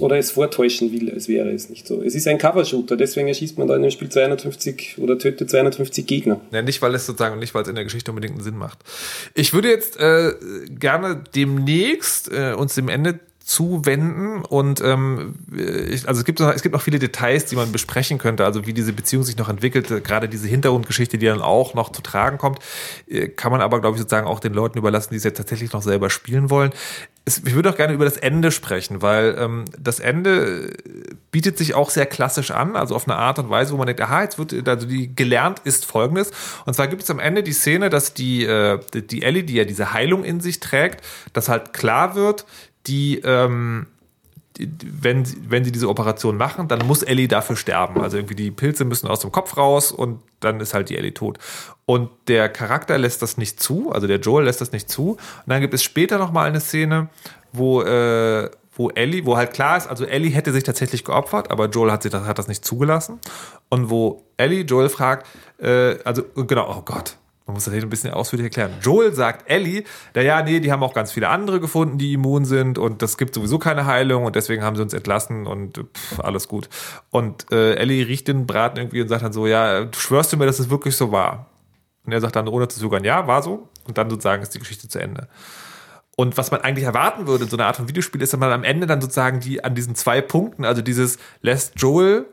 Oder es vortäuschen will, als wäre es nicht so. Es ist ein Cover-Shooter, deswegen erschießt man da in dem Spiel 250 oder tötet 250 Gegner. Ja, nicht, weil es sozusagen, nicht, weil es in der Geschichte unbedingt einen Sinn macht. Ich würde jetzt äh, gerne demnächst äh, uns dem Ende zuwenden und ähm, ich, also es gibt noch, es gibt noch viele Details, die man besprechen könnte, also wie diese Beziehung sich noch entwickelt, gerade diese Hintergrundgeschichte, die dann auch noch zu tragen kommt, äh, kann man aber glaube ich sozusagen auch den Leuten überlassen, die es jetzt tatsächlich noch selber spielen wollen. Ich würde auch gerne über das Ende sprechen, weil ähm, das Ende bietet sich auch sehr klassisch an, also auf eine Art und Weise, wo man denkt, aha, jetzt wird also die gelernt ist folgendes. Und zwar gibt es am Ende die Szene, dass die, äh, die Ellie, die ja diese Heilung in sich trägt, dass halt klar wird, die, ähm, die, wenn, sie- wenn sie diese Operation machen, dann muss Ellie dafür sterben. Also irgendwie die Pilze müssen aus dem Kopf raus und dann ist halt die Ellie tot. Und der Charakter lässt das nicht zu, also der Joel lässt das nicht zu. Und dann gibt es später nochmal eine Szene, wo, äh, wo Ellie, wo halt klar ist, also Ellie hätte sich tatsächlich geopfert, aber Joel hat, sich das, hat das nicht zugelassen. Und wo Ellie Joel fragt, äh, also genau, oh Gott, man muss das ein bisschen ausführlich erklären. Joel sagt Ellie, na ja, nee, die haben auch ganz viele andere gefunden, die immun sind und das gibt sowieso keine Heilung und deswegen haben sie uns entlassen und pff, alles gut. Und äh, Ellie riecht den Braten irgendwie und sagt dann so, ja, schwörst du mir, dass es wirklich so war? Und er sagt dann ohne zu zögern, ja, war so. Und dann sozusagen ist die Geschichte zu Ende. Und was man eigentlich erwarten würde in so einer Art von Videospiel, ist, dass man am Ende dann sozusagen die an diesen zwei Punkten, also dieses lässt Joel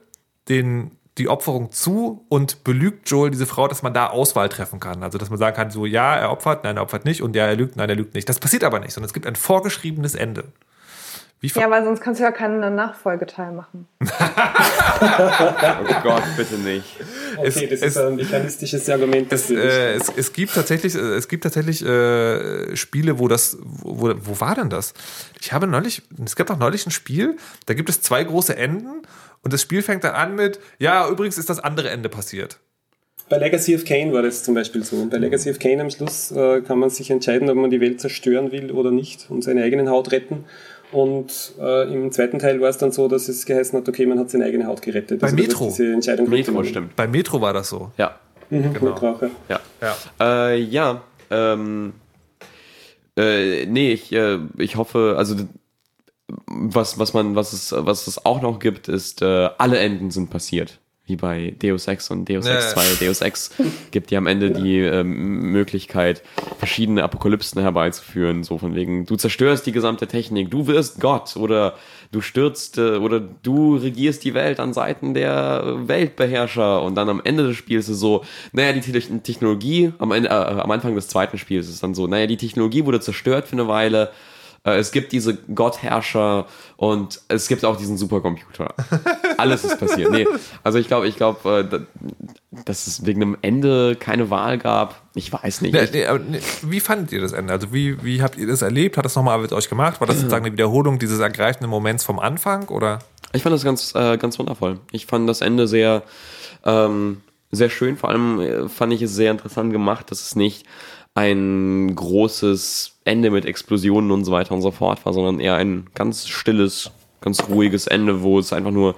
den die Opferung zu und belügt Joel diese Frau, dass man da Auswahl treffen kann. Also dass man sagen kann, so ja, er opfert, nein, er opfert nicht und ja, er lügt, nein, er lügt nicht. Das passiert aber nicht, sondern es gibt ein vorgeschriebenes Ende. Ja, weil sonst kannst du ja keinen Nachfolgeteil machen. Oh Gott, bitte nicht. Okay, Es- das es- ist ein mechanistisches Argument. es, äh, es, es gibt tatsächlich, äh, es gibt tatsächlich äh, Spiele, wo das, wo, wo war denn das? Ich habe neulich, es gab auch neulich ein Spiel, da gibt es zwei große Enden und das Spiel fängt dann an mit, ja, übrigens ist das andere Ende passiert. Bei Legacy of Kane war das zum Beispiel so. Und bei Legacy of Kane am Schluss äh, kann man sich entscheiden, ob man die Welt zerstören will oder nicht und seine eigene Haut retten. Und äh, im zweiten Teil war es dann so, dass es geheißen hat, okay, man hat seine eigene Haut gerettet. Bei Also, Metro. Diese Entscheidung Metro, stimmt. Bei Metro war das so. Ja. Mhm, Genau. Blutraucher. Ja. Ja. Äh, ja, ähm, äh, nee, ich, äh, ich hoffe, also was, was man, was es, was es auch noch gibt, ist, äh, alle Enden sind passiert. Wie bei Deus Ex und Deus Ex Ja. 2. Deus Ex gibt ja am Ende die ähm, Möglichkeit, verschiedene Apokalypsen herbeizuführen. So von wegen, du zerstörst die gesamte Technik, du wirst Gott oder du stürzt äh, oder du regierst die Welt an Seiten der Weltbeherrscher und dann am Ende des Spiels ist es so, naja, die Te- Technologie, am, Ende, äh, am Anfang des zweiten Spiels ist es dann so, naja, die Technologie wurde zerstört für eine Weile, es gibt diese Gottherrscher und es gibt auch diesen Supercomputer. Alles ist passiert. Nee, also ich glaube, ich glaube, äh, da- dass es wegen einem Ende keine Wahl gab. Ich weiß nicht. Nee, nee, nee, wie fandet ihr das Ende? Also wie, wie habt ihr das erlebt? Hat das nochmal mit euch gemacht? War das sozusagen eine Wiederholung dieses ergreifenden Moments vom Anfang? Oder? ich fand das ganz, äh, ganz wundervoll. Ich fand das Ende sehr, ähm, sehr schön. Vor allem äh, fand ich es sehr interessant gemacht, dass es nicht ein großes Ende mit Explosionen und so weiter und so fort war, sondern eher ein ganz stilles, ganz ruhiges Ende, wo es einfach nur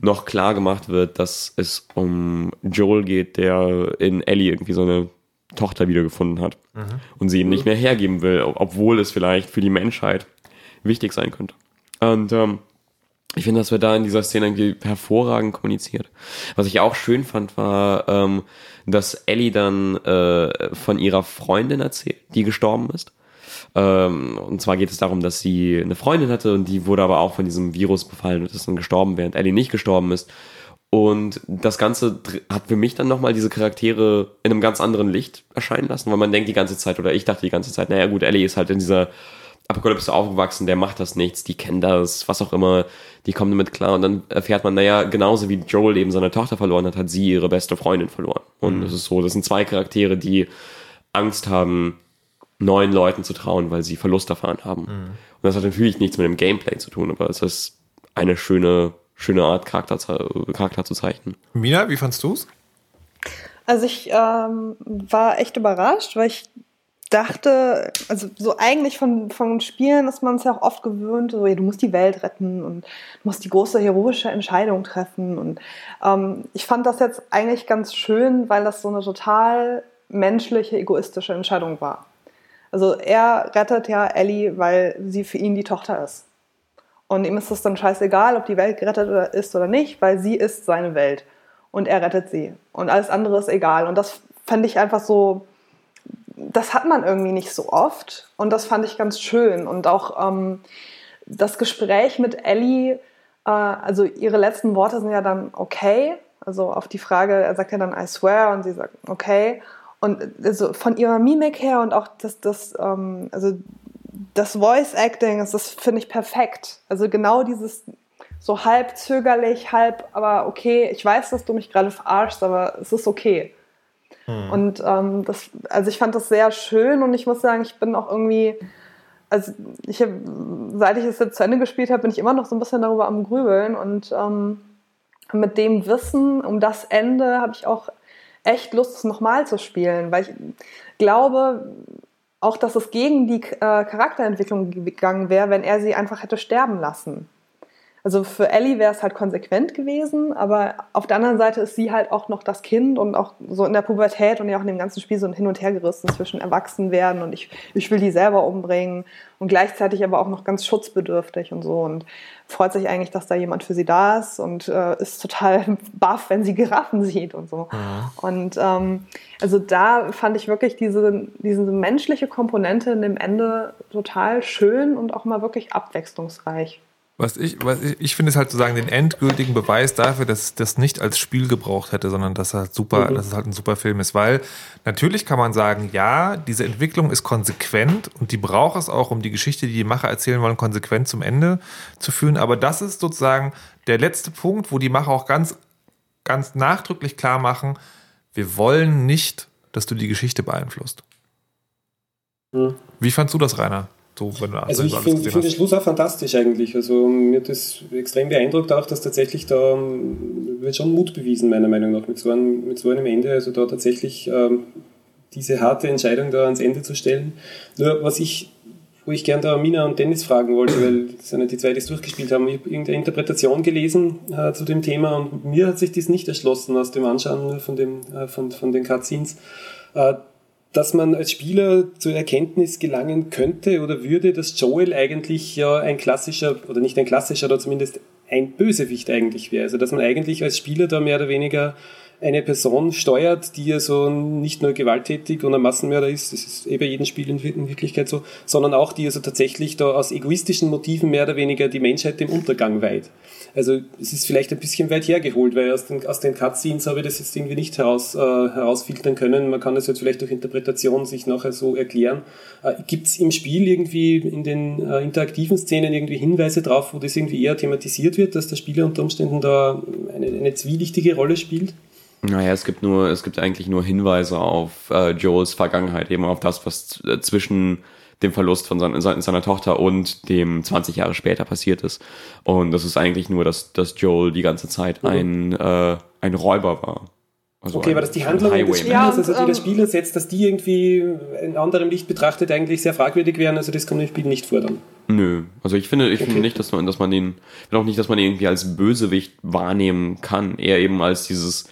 noch klar gemacht wird, dass es um Joel geht, der in Ellie irgendwie so eine Tochter wiedergefunden hat und sie ihm nicht mehr hergeben will, obwohl es vielleicht für die Menschheit wichtig sein könnte. Und ähm, ich finde, das wird da in dieser Szene irgendwie hervorragend kommuniziert. Was ich auch schön fand, war, ähm, dass Ellie dann äh, von ihrer Freundin erzählt, die gestorben ist. Ähm, und zwar geht es darum, dass sie eine Freundin hatte und die wurde aber auch von diesem Virus befallen und ist dann gestorben, während Ellie nicht gestorben ist. Und das Ganze hat für mich dann nochmal diese Charaktere in einem ganz anderen Licht erscheinen lassen, weil man denkt die ganze Zeit, oder ich dachte die ganze Zeit, naja gut, Ellie ist halt in dieser Apokalypse aufgewachsen, der macht das nichts, die kennen das, was auch immer, die kommen damit klar. Und dann erfährt man, naja, genauso wie Joel eben seine Tochter verloren hat, hat sie ihre beste Freundin verloren. Und es ist so, das sind zwei Charaktere, die Angst haben, neuen Leuten zu trauen, weil sie Verlust erfahren haben. Und das hat natürlich nichts mit dem Gameplay zu tun, aber es ist eine schöne, schöne Art, Charakter, zu- Charakter zu zeichnen. Mina, wie fandst du's? Also ich ähm, war echt überrascht, weil ich dachte, also so eigentlich von, von Spielen ist man es ja auch oft gewöhnt, so, ja, du musst die Welt retten und du musst die große heroische Entscheidung treffen. Und ähm, ich fand das jetzt eigentlich ganz schön, weil das so eine total menschliche, egoistische Entscheidung war. Also er rettet ja Ellie, weil sie für ihn die Tochter ist. Und ihm ist es dann scheißegal, ob die Welt gerettet ist oder nicht, weil sie ist seine Welt. Und er rettet sie. Und alles andere ist egal. Und das fand ich einfach so, das hat man irgendwie nicht so oft. Und das fand ich ganz schön. Und auch ähm, das Gespräch mit Ellie, äh, also ihre letzten Worte sind ja dann okay. Also auf die Frage, er sagt ja dann I swear und sie sagt okay. Und also von ihrer Mimik her und auch das, das, ähm, also das Voice Acting, das, das finde ich perfekt. Also genau dieses so halb zögerlich, halb, aber okay, ich weiß, dass du mich gerade verarschst, aber es ist okay. Und ähm, das, also ich fand das sehr schön und ich muss sagen, ich bin auch irgendwie, also ich hab, seit ich es jetzt zu Ende gespielt habe, bin ich immer noch so ein bisschen darüber am Grübeln und ähm, mit dem Wissen um das Ende habe ich auch echt Lust, es nochmal zu spielen, weil ich glaube auch, dass es gegen die äh, Charakterentwicklung gegangen wäre, wenn er sie einfach hätte sterben lassen. Also für Ellie wäre es halt konsequent gewesen, aber auf der anderen Seite ist sie halt auch noch das Kind und auch so in der Pubertät und ja auch in dem ganzen Spiel so ein Hin und Her gerissen zwischen Erwachsenwerden und ich, ich will die selber umbringen und gleichzeitig aber auch noch ganz schutzbedürftig und so und freut sich eigentlich, dass da jemand für sie da ist und äh, ist total baff, wenn sie Giraffen sieht und so. Und ähm, also da fand ich wirklich diese, diese menschliche Komponente in dem Ende total schön und auch mal wirklich abwechslungsreich. Was ich, was ich, ich finde es halt sozusagen den endgültigen Beweis dafür, dass das nicht als Spiel gebraucht hätte, sondern dass halt super, dass es halt ein super Film ist. Weil natürlich kann man sagen, ja, diese Entwicklung ist konsequent und die braucht es auch, um die Geschichte, die die Macher erzählen wollen, konsequent zum Ende zu führen. Aber das ist sozusagen der letzte Punkt, wo die Macher auch ganz, ganz nachdrücklich klar machen, wir wollen nicht, dass du die Geschichte beeinflusst. Hm. Wie fandst du das, Rainer? So, wenn du Also ich finde find den. Schluss auch fantastisch eigentlich. Also mir hat das extrem beeindruckt auch, dass tatsächlich da ähm, wird schon Mut bewiesen, meiner Meinung nach, mit so einem, mit so einem Ende. Also da tatsächlich ähm, diese harte Entscheidung da ans Ende zu stellen. Nur was ich, wo ich gern da Mina und Dennis fragen wollte, weil das sind ja die zwei, die es durchgespielt haben. Ich habe irgendeine Interpretation gelesen äh, zu dem Thema und mir hat sich das nicht erschlossen aus dem Anschauen von, dem, äh, von, von den Cutscenes. Äh, dass man als Spieler zur Erkenntnis gelangen könnte oder würde, dass Joel eigentlich ja ein klassischer, oder nicht ein klassischer, aber zumindest ein Bösewicht eigentlich wäre. Also dass man eigentlich als Spieler da mehr oder weniger eine Person steuert, die ja so nicht nur gewalttätig und ein Massenmörder ist, das ist eh bei jedem Spiel in in Wirklichkeit so, sondern auch die also tatsächlich da aus egoistischen Motiven mehr oder weniger die Menschheit dem Untergang weiht. Also es ist vielleicht ein bisschen weit hergeholt, weil aus den, aus den Cutscenes habe ich das jetzt irgendwie nicht heraus, äh, herausfiltern können. Man kann das jetzt vielleicht durch Interpretation sich nachher so erklären. Äh, Gibt es im Spiel irgendwie in den äh, interaktiven Szenen irgendwie Hinweise drauf, wo das irgendwie eher thematisiert wird, dass der Spieler unter Umständen da eine, eine zwielichtige Rolle spielt? Naja, es gibt nur, es gibt eigentlich nur Hinweise auf äh, Joels Vergangenheit, eben auf das, was äh, zwischen dem Verlust von seiner, seiner Tochter und dem 20 Jahre später passiert ist. Und das ist eigentlich nur, dass, dass Joel die ganze Zeit ein, äh, ein Räuber war. Also Okay, ein, aber dass die Handlung des. Spielers, Ja, und, also die der ähm, Spieler setzt, dass die irgendwie in anderem Licht betrachtet eigentlich sehr fragwürdig wären, also das kommt im Spiel nicht vor dann. Nö, also ich finde, ich finde Okay. nicht, dass man, dass man den, finde auch nicht, dass man ihn irgendwie als Bösewicht wahrnehmen kann. Eher eben als dieses,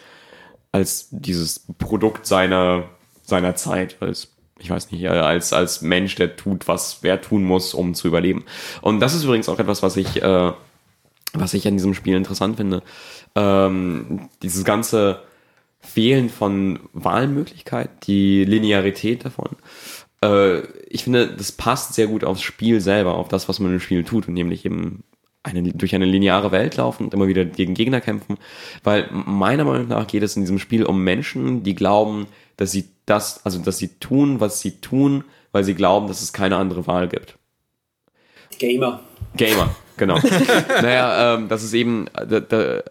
als dieses Produkt seiner, seiner Zeit, als, ich weiß nicht, äh, als, als Mensch, der tut, was wer tun muss, um zu überleben. Und das ist übrigens auch etwas, was ich, äh, was ich an diesem Spiel interessant finde. Ähm, dieses ganze Fehlen von Wahlmöglichkeit, die Linearität davon. Äh, ich finde, das passt sehr gut aufs Spiel selber, auf das, was man im Spiel tut, und nämlich eben eine, durch eine lineare Welt laufen und immer wieder gegen Gegner kämpfen. Weil meiner Meinung nach geht es in diesem Spiel um Menschen, die glauben, dass sie das, also dass sie tun, was sie tun, weil sie glauben, dass es keine andere Wahl gibt. Gamer. Gamer, genau. naja, ähm, das ist eben, da, da,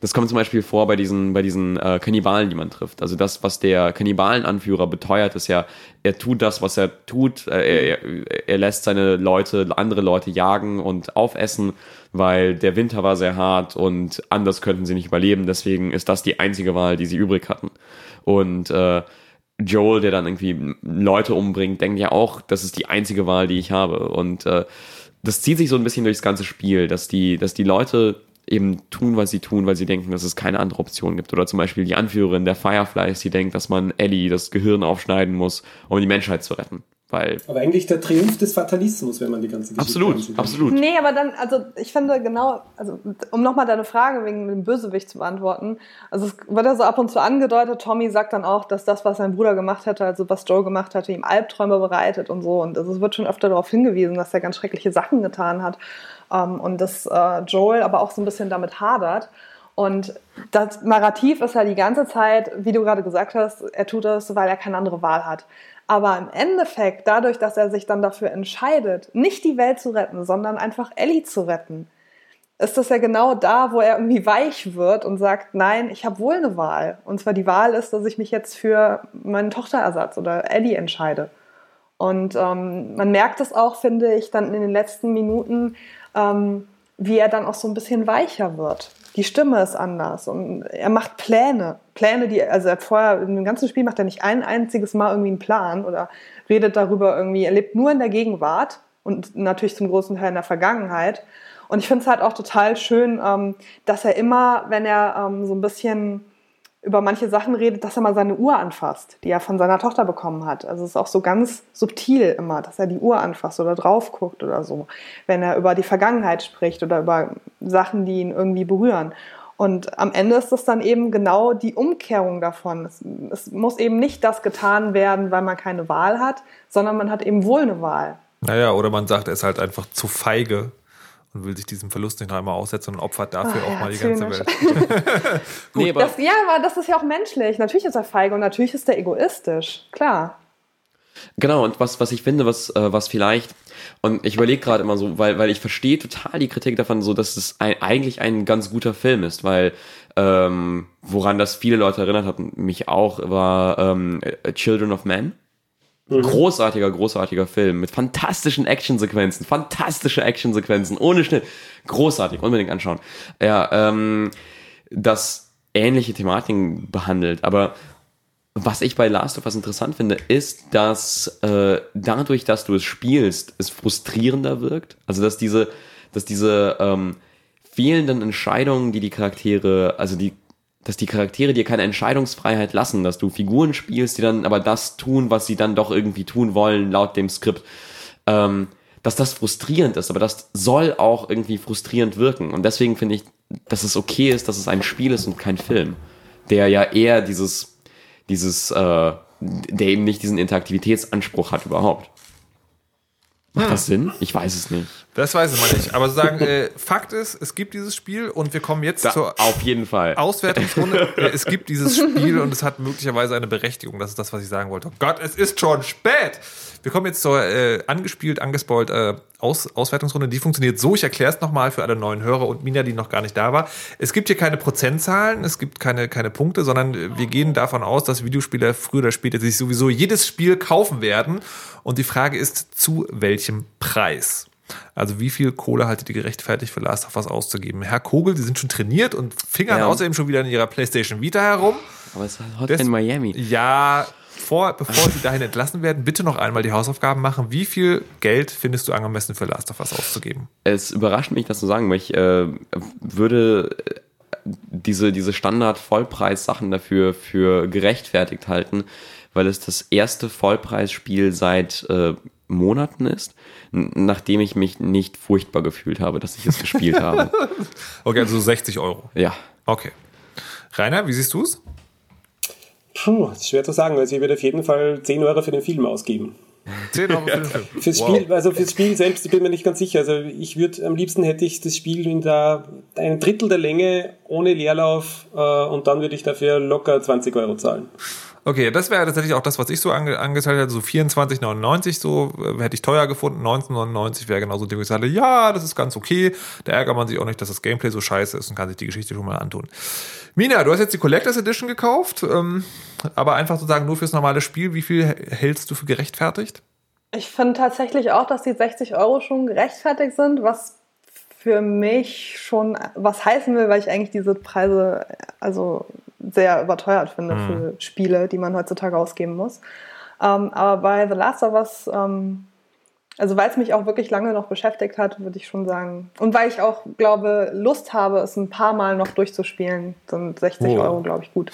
das kommt zum Beispiel vor bei diesen, bei diesen äh, Kannibalen, die man trifft. Also das, was der Kannibalenanführer beteuert, ist ja, er tut das, was er tut. Äh, er, er lässt seine Leute, andere Leute jagen und aufessen, weil der Winter war sehr hart und anders könnten sie nicht überleben. Deswegen ist das die einzige Wahl, die sie übrig hatten. Und äh, Joel, der dann irgendwie Leute umbringt, denkt ja auch, das ist die einzige Wahl, die ich habe. Und äh, das zieht sich so ein bisschen durchs ganze Spiel, dass die, dass die Leute eben tun, was sie tun, weil sie denken, dass es keine andere Option gibt. Oder zum Beispiel die Anführerin der Fireflies, die denkt, dass man Ellie das Gehirn aufschneiden muss, um die Menschheit zu retten. Weil aber eigentlich der Triumph des Fatalismus, wenn man die ganze Geschichte Absolut, ansieht. absolut. Nee, aber dann, also ich finde genau, also um nochmal deine Frage wegen dem Bösewicht zu beantworten, also es wird ja so ab und zu angedeutet, Tommy sagt dann auch, dass das, was sein Bruder gemacht hätte, also was Joe gemacht hatte, ihm Albträume bereitet und so. Und also es wird schon öfter darauf hingewiesen, dass er ganz schreckliche Sachen getan hat. Ähm, und dass äh, Joel aber auch so ein bisschen damit hadert. Und das Narrativ ist ja die ganze Zeit, wie du gerade gesagt hast, er tut das, weil er keine andere Wahl hat. Aber im Endeffekt, dadurch, dass er sich dann dafür entscheidet, nicht die Welt zu retten, sondern einfach Ellie zu retten, ist das ja genau da, wo er irgendwie weich wird und sagt, nein, ich habe wohl eine Wahl. Und zwar die Wahl ist, dass ich mich jetzt für meinen Tochterersatz oder Ellie entscheide. Und ähm, man merkt es auch, finde ich, dann in den letzten Minuten, ähm, wie er dann auch so ein bisschen weicher wird. Die Stimme ist anders und er macht Pläne. Pläne, die, also er hat vorher, dem ganzen Spiel macht er nicht ein einziges Mal irgendwie einen Plan oder redet darüber irgendwie, er lebt nur in der Gegenwart und natürlich zum großen Teil in der Vergangenheit. Und ich finde es halt auch total schön, ähm, dass er immer, wenn er ähm, so ein bisschen über manche Sachen redet, dass er mal seine Uhr anfasst, die er von seiner Tochter bekommen hat. Also es ist auch so ganz subtil immer, dass er die Uhr anfasst oder drauf guckt oder so, wenn er über die Vergangenheit spricht oder über Sachen, die ihn irgendwie berühren. Und am Ende ist das dann eben genau die Umkehrung davon. Es, es muss eben nicht das getan werden, weil man keine Wahl hat, sondern man hat eben wohl eine Wahl. Naja, oder man sagt, er ist halt einfach zu feige und will sich diesem Verlust nicht noch einmal aussetzen und opfert dafür Ach auch ja, mal die ganze. Welt. nee, aber Das, ja, aber das ist ja auch menschlich. Natürlich ist er feige und natürlich ist er egoistisch. Klar. Genau, und was, was ich finde, was, äh, was vielleicht, und ich überlege gerade immer so, weil, weil ich verstehe total die Kritik davon, so dass es ein, eigentlich ein ganz guter Film ist, weil ähm, woran das viele Leute erinnert hatten, mich auch, war ähm, Children of Men. Großartiger, großartiger Film mit fantastischen Actionsequenzen, fantastische Actionsequenzen, ohne Schnitt. Großartig, unbedingt anschauen. Ja, ähm, das ähnliche Thematiken behandelt, aber was ich bei Last of Us interessant finde, ist, dass äh, dadurch, dass du es spielst, es frustrierender wirkt. Also dass diese, dass diese ähm, fehlenden Entscheidungen, die die Charaktere, also die, dass die Charaktere dir keine Entscheidungsfreiheit lassen, dass du Figuren spielst, die dann aber das tun, was sie dann doch irgendwie tun wollen laut dem Skript. Ähm, dass das frustrierend ist, aber das soll auch irgendwie frustrierend wirken. Und deswegen finde ich, dass es okay ist, dass es ein Spiel ist und kein Film, der ja eher dieses dieses, äh, der eben nicht diesen Interaktivitätsanspruch hat überhaupt. Macht das Sinn? Ich weiß es nicht. Das weiß ich mal nicht. Aber sagen, äh, Fakt ist, es gibt dieses Spiel und wir kommen jetzt Da, zur auf jeden Fall. Auswertungsrunde. Ja, es gibt dieses Spiel und es hat möglicherweise eine Berechtigung. Das ist das, was ich sagen wollte. Oh Gott, es ist schon spät. Wir kommen jetzt zur äh, angespielt, angespoilt äh, Aus Auswertungsrunde. Die funktioniert so. Ich erkläre es nochmal für alle neuen Hörer und Mina, die noch gar nicht da war. Es gibt hier keine Prozentzahlen, es gibt keine, keine Punkte, sondern äh, wir gehen davon aus, dass Videospieler früher oder später sich sowieso jedes Spiel kaufen werden. Und die Frage ist, zu welchem Preis? Also wie viel Kohle haltet ihr gerechtfertigt für Last of Us auszugeben? Herr Kogel, Sie sind schon trainiert und fingern Ja. außerdem schon wieder in Ihrer PlayStation Vita herum. Aber es ist hot in Miami. Ja, vor, bevor Sie dahin entlassen werden, bitte noch einmal die Hausaufgaben machen. Wie viel Geld findest du angemessen für Last of Us auszugeben? Es überrascht mich, das zu sagen, weil ich äh, würde äh, diese, diese Standard-Vollpreis-Sachen dafür für gerechtfertigt halten, weil es das erste Vollpreisspiel seit äh, Monaten ist, nachdem ich mich nicht furchtbar gefühlt habe, dass ich es gespielt habe. Okay, also 60 Euro. Ja. Okay. Rainer, wie siehst du es? Puh, ist schwer zu sagen. Also ich würde auf jeden Fall 10 Euro für den Film ausgeben. 10 Euro für den Film. Fürs Wow. Spiel, also fürs Spiel selbst, ich bin mir nicht ganz sicher. Also ich würde am liebsten hätte ich das Spiel in der ein Drittel der Länge ohne Leerlauf äh, und dann würde ich dafür locker 20 Euro zahlen. Okay, das wäre tatsächlich auch das, was ich so ange angeteilt hätte, so 24,99 so äh, hätte ich teuer gefunden, 19,99 wäre genauso wo ich sage, ja, das ist ganz okay, da ärgert man sich auch nicht, dass das Gameplay so scheiße ist und kann sich die Geschichte schon mal antun. Mina, du hast jetzt die Collectors Edition gekauft, ähm, aber einfach sozusagen nur fürs normale Spiel, wie viel hältst du für gerechtfertigt? Ich finde tatsächlich auch, dass die 60 Euro schon gerechtfertigt sind, was für mich schon was heißen will, weil ich eigentlich diese Preise also sehr überteuert finde für Spiele, die man heutzutage ausgeben muss. Ähm, aber bei The Last of Us, ähm, also weil es mich auch wirklich lange noch beschäftigt hat, würde ich schon sagen. Und weil ich auch, glaube, Lust habe, es ein paar Mal noch durchzuspielen, sind 60 Oh. Euro, glaube ich, gut.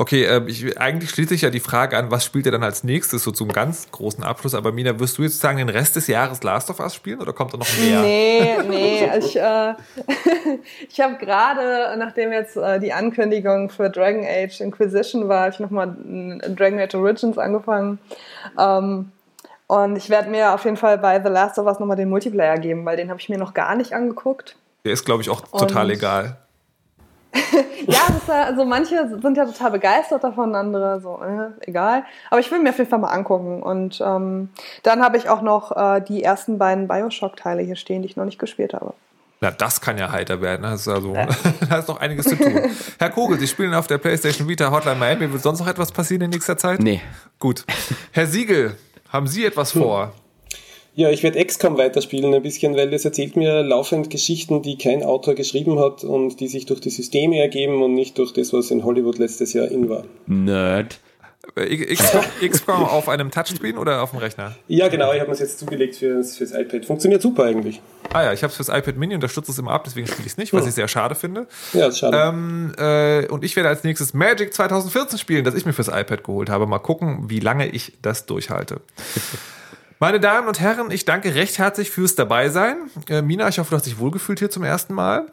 Okay, äh, ich, eigentlich schließt sich ja die Frage an, was spielt ihr dann als nächstes, so zum ganz großen Abschluss. Aber Mina, wirst du jetzt sagen, den Rest des Jahres Last of Us spielen oder kommt da noch mehr? Nee, nee. Ich, äh, ich habe gerade, nachdem jetzt äh, die Ankündigung für Dragon Age Inquisition war, habe ich nochmal Dragon Age Origins angefangen. Ähm, und ich werde mir auf jeden Fall bei The Last of Us nochmal den Multiplayer geben, weil den habe ich mir noch gar nicht angeguckt. Der ist, glaube ich, auch total Und- egal. Ja, das ist ja, also manche sind ja total begeistert davon, andere so, äh, egal. Aber ich will mir auf jeden Fall mal angucken. Und ähm, dann habe ich auch noch äh, die ersten beiden Bioshock-Teile hier stehen, die ich noch nicht gespielt habe. Na, das kann ja heiter werden. Das ist also, da ist noch einiges zu tun. Herr Kogel, Sie spielen auf der PlayStation Vita Hotline Miami. Wird sonst noch etwas passieren in nächster Zeit? Nee. Gut. Herr Siegel, haben Sie etwas vor? Ja, ich werde XCOM weiterspielen ein bisschen, weil das erzählt mir laufend Geschichten, die kein Autor geschrieben hat und die sich durch die Systeme ergeben und nicht durch das, was in Hollywood letztes Jahr in war. Nerd. Äh, XCOM, auf einem Touchscreen oder auf dem Rechner? Ja, genau, ich habe mir es jetzt zugelegt fürs, fürs iPad. Funktioniert super eigentlich. Ah ja, ich habe es fürs iPad Mini, unterstütze es immer ab, deswegen spiele ich es nicht, was ich sehr schade finde. Ja, ist schade. Ähm, äh, und ich werde als nächstes Magic 2014 spielen, das ich mir fürs iPad geholt habe. Mal gucken, wie lange ich das durchhalte. Meine Damen und Herren, ich danke recht herzlich fürs Dabeisein. Äh, Mina, ich hoffe, du hast dich wohlgefühlt hier zum ersten Mal.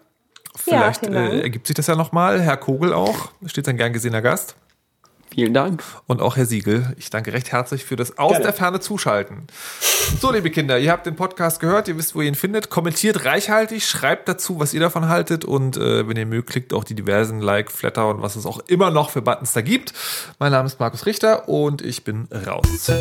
Vielleicht Dank. äh, ergibt sich das ja nochmal. Herr Kogel auch, steht ein gern gesehener Gast. Vielen Dank. Und auch Herr Siegel, ich danke recht herzlich für das aus Gerne. der Ferne Zuschalten. So, liebe Kinder, ihr habt den Podcast gehört, ihr wisst, wo ihr ihn findet. Kommentiert reichhaltig, schreibt dazu, was ihr davon haltet und äh, wenn ihr mögt, klickt auch die diversen Like, Flatter und was es auch immer noch für Buttons da gibt. Mein Name ist Markus Richter und ich bin raus.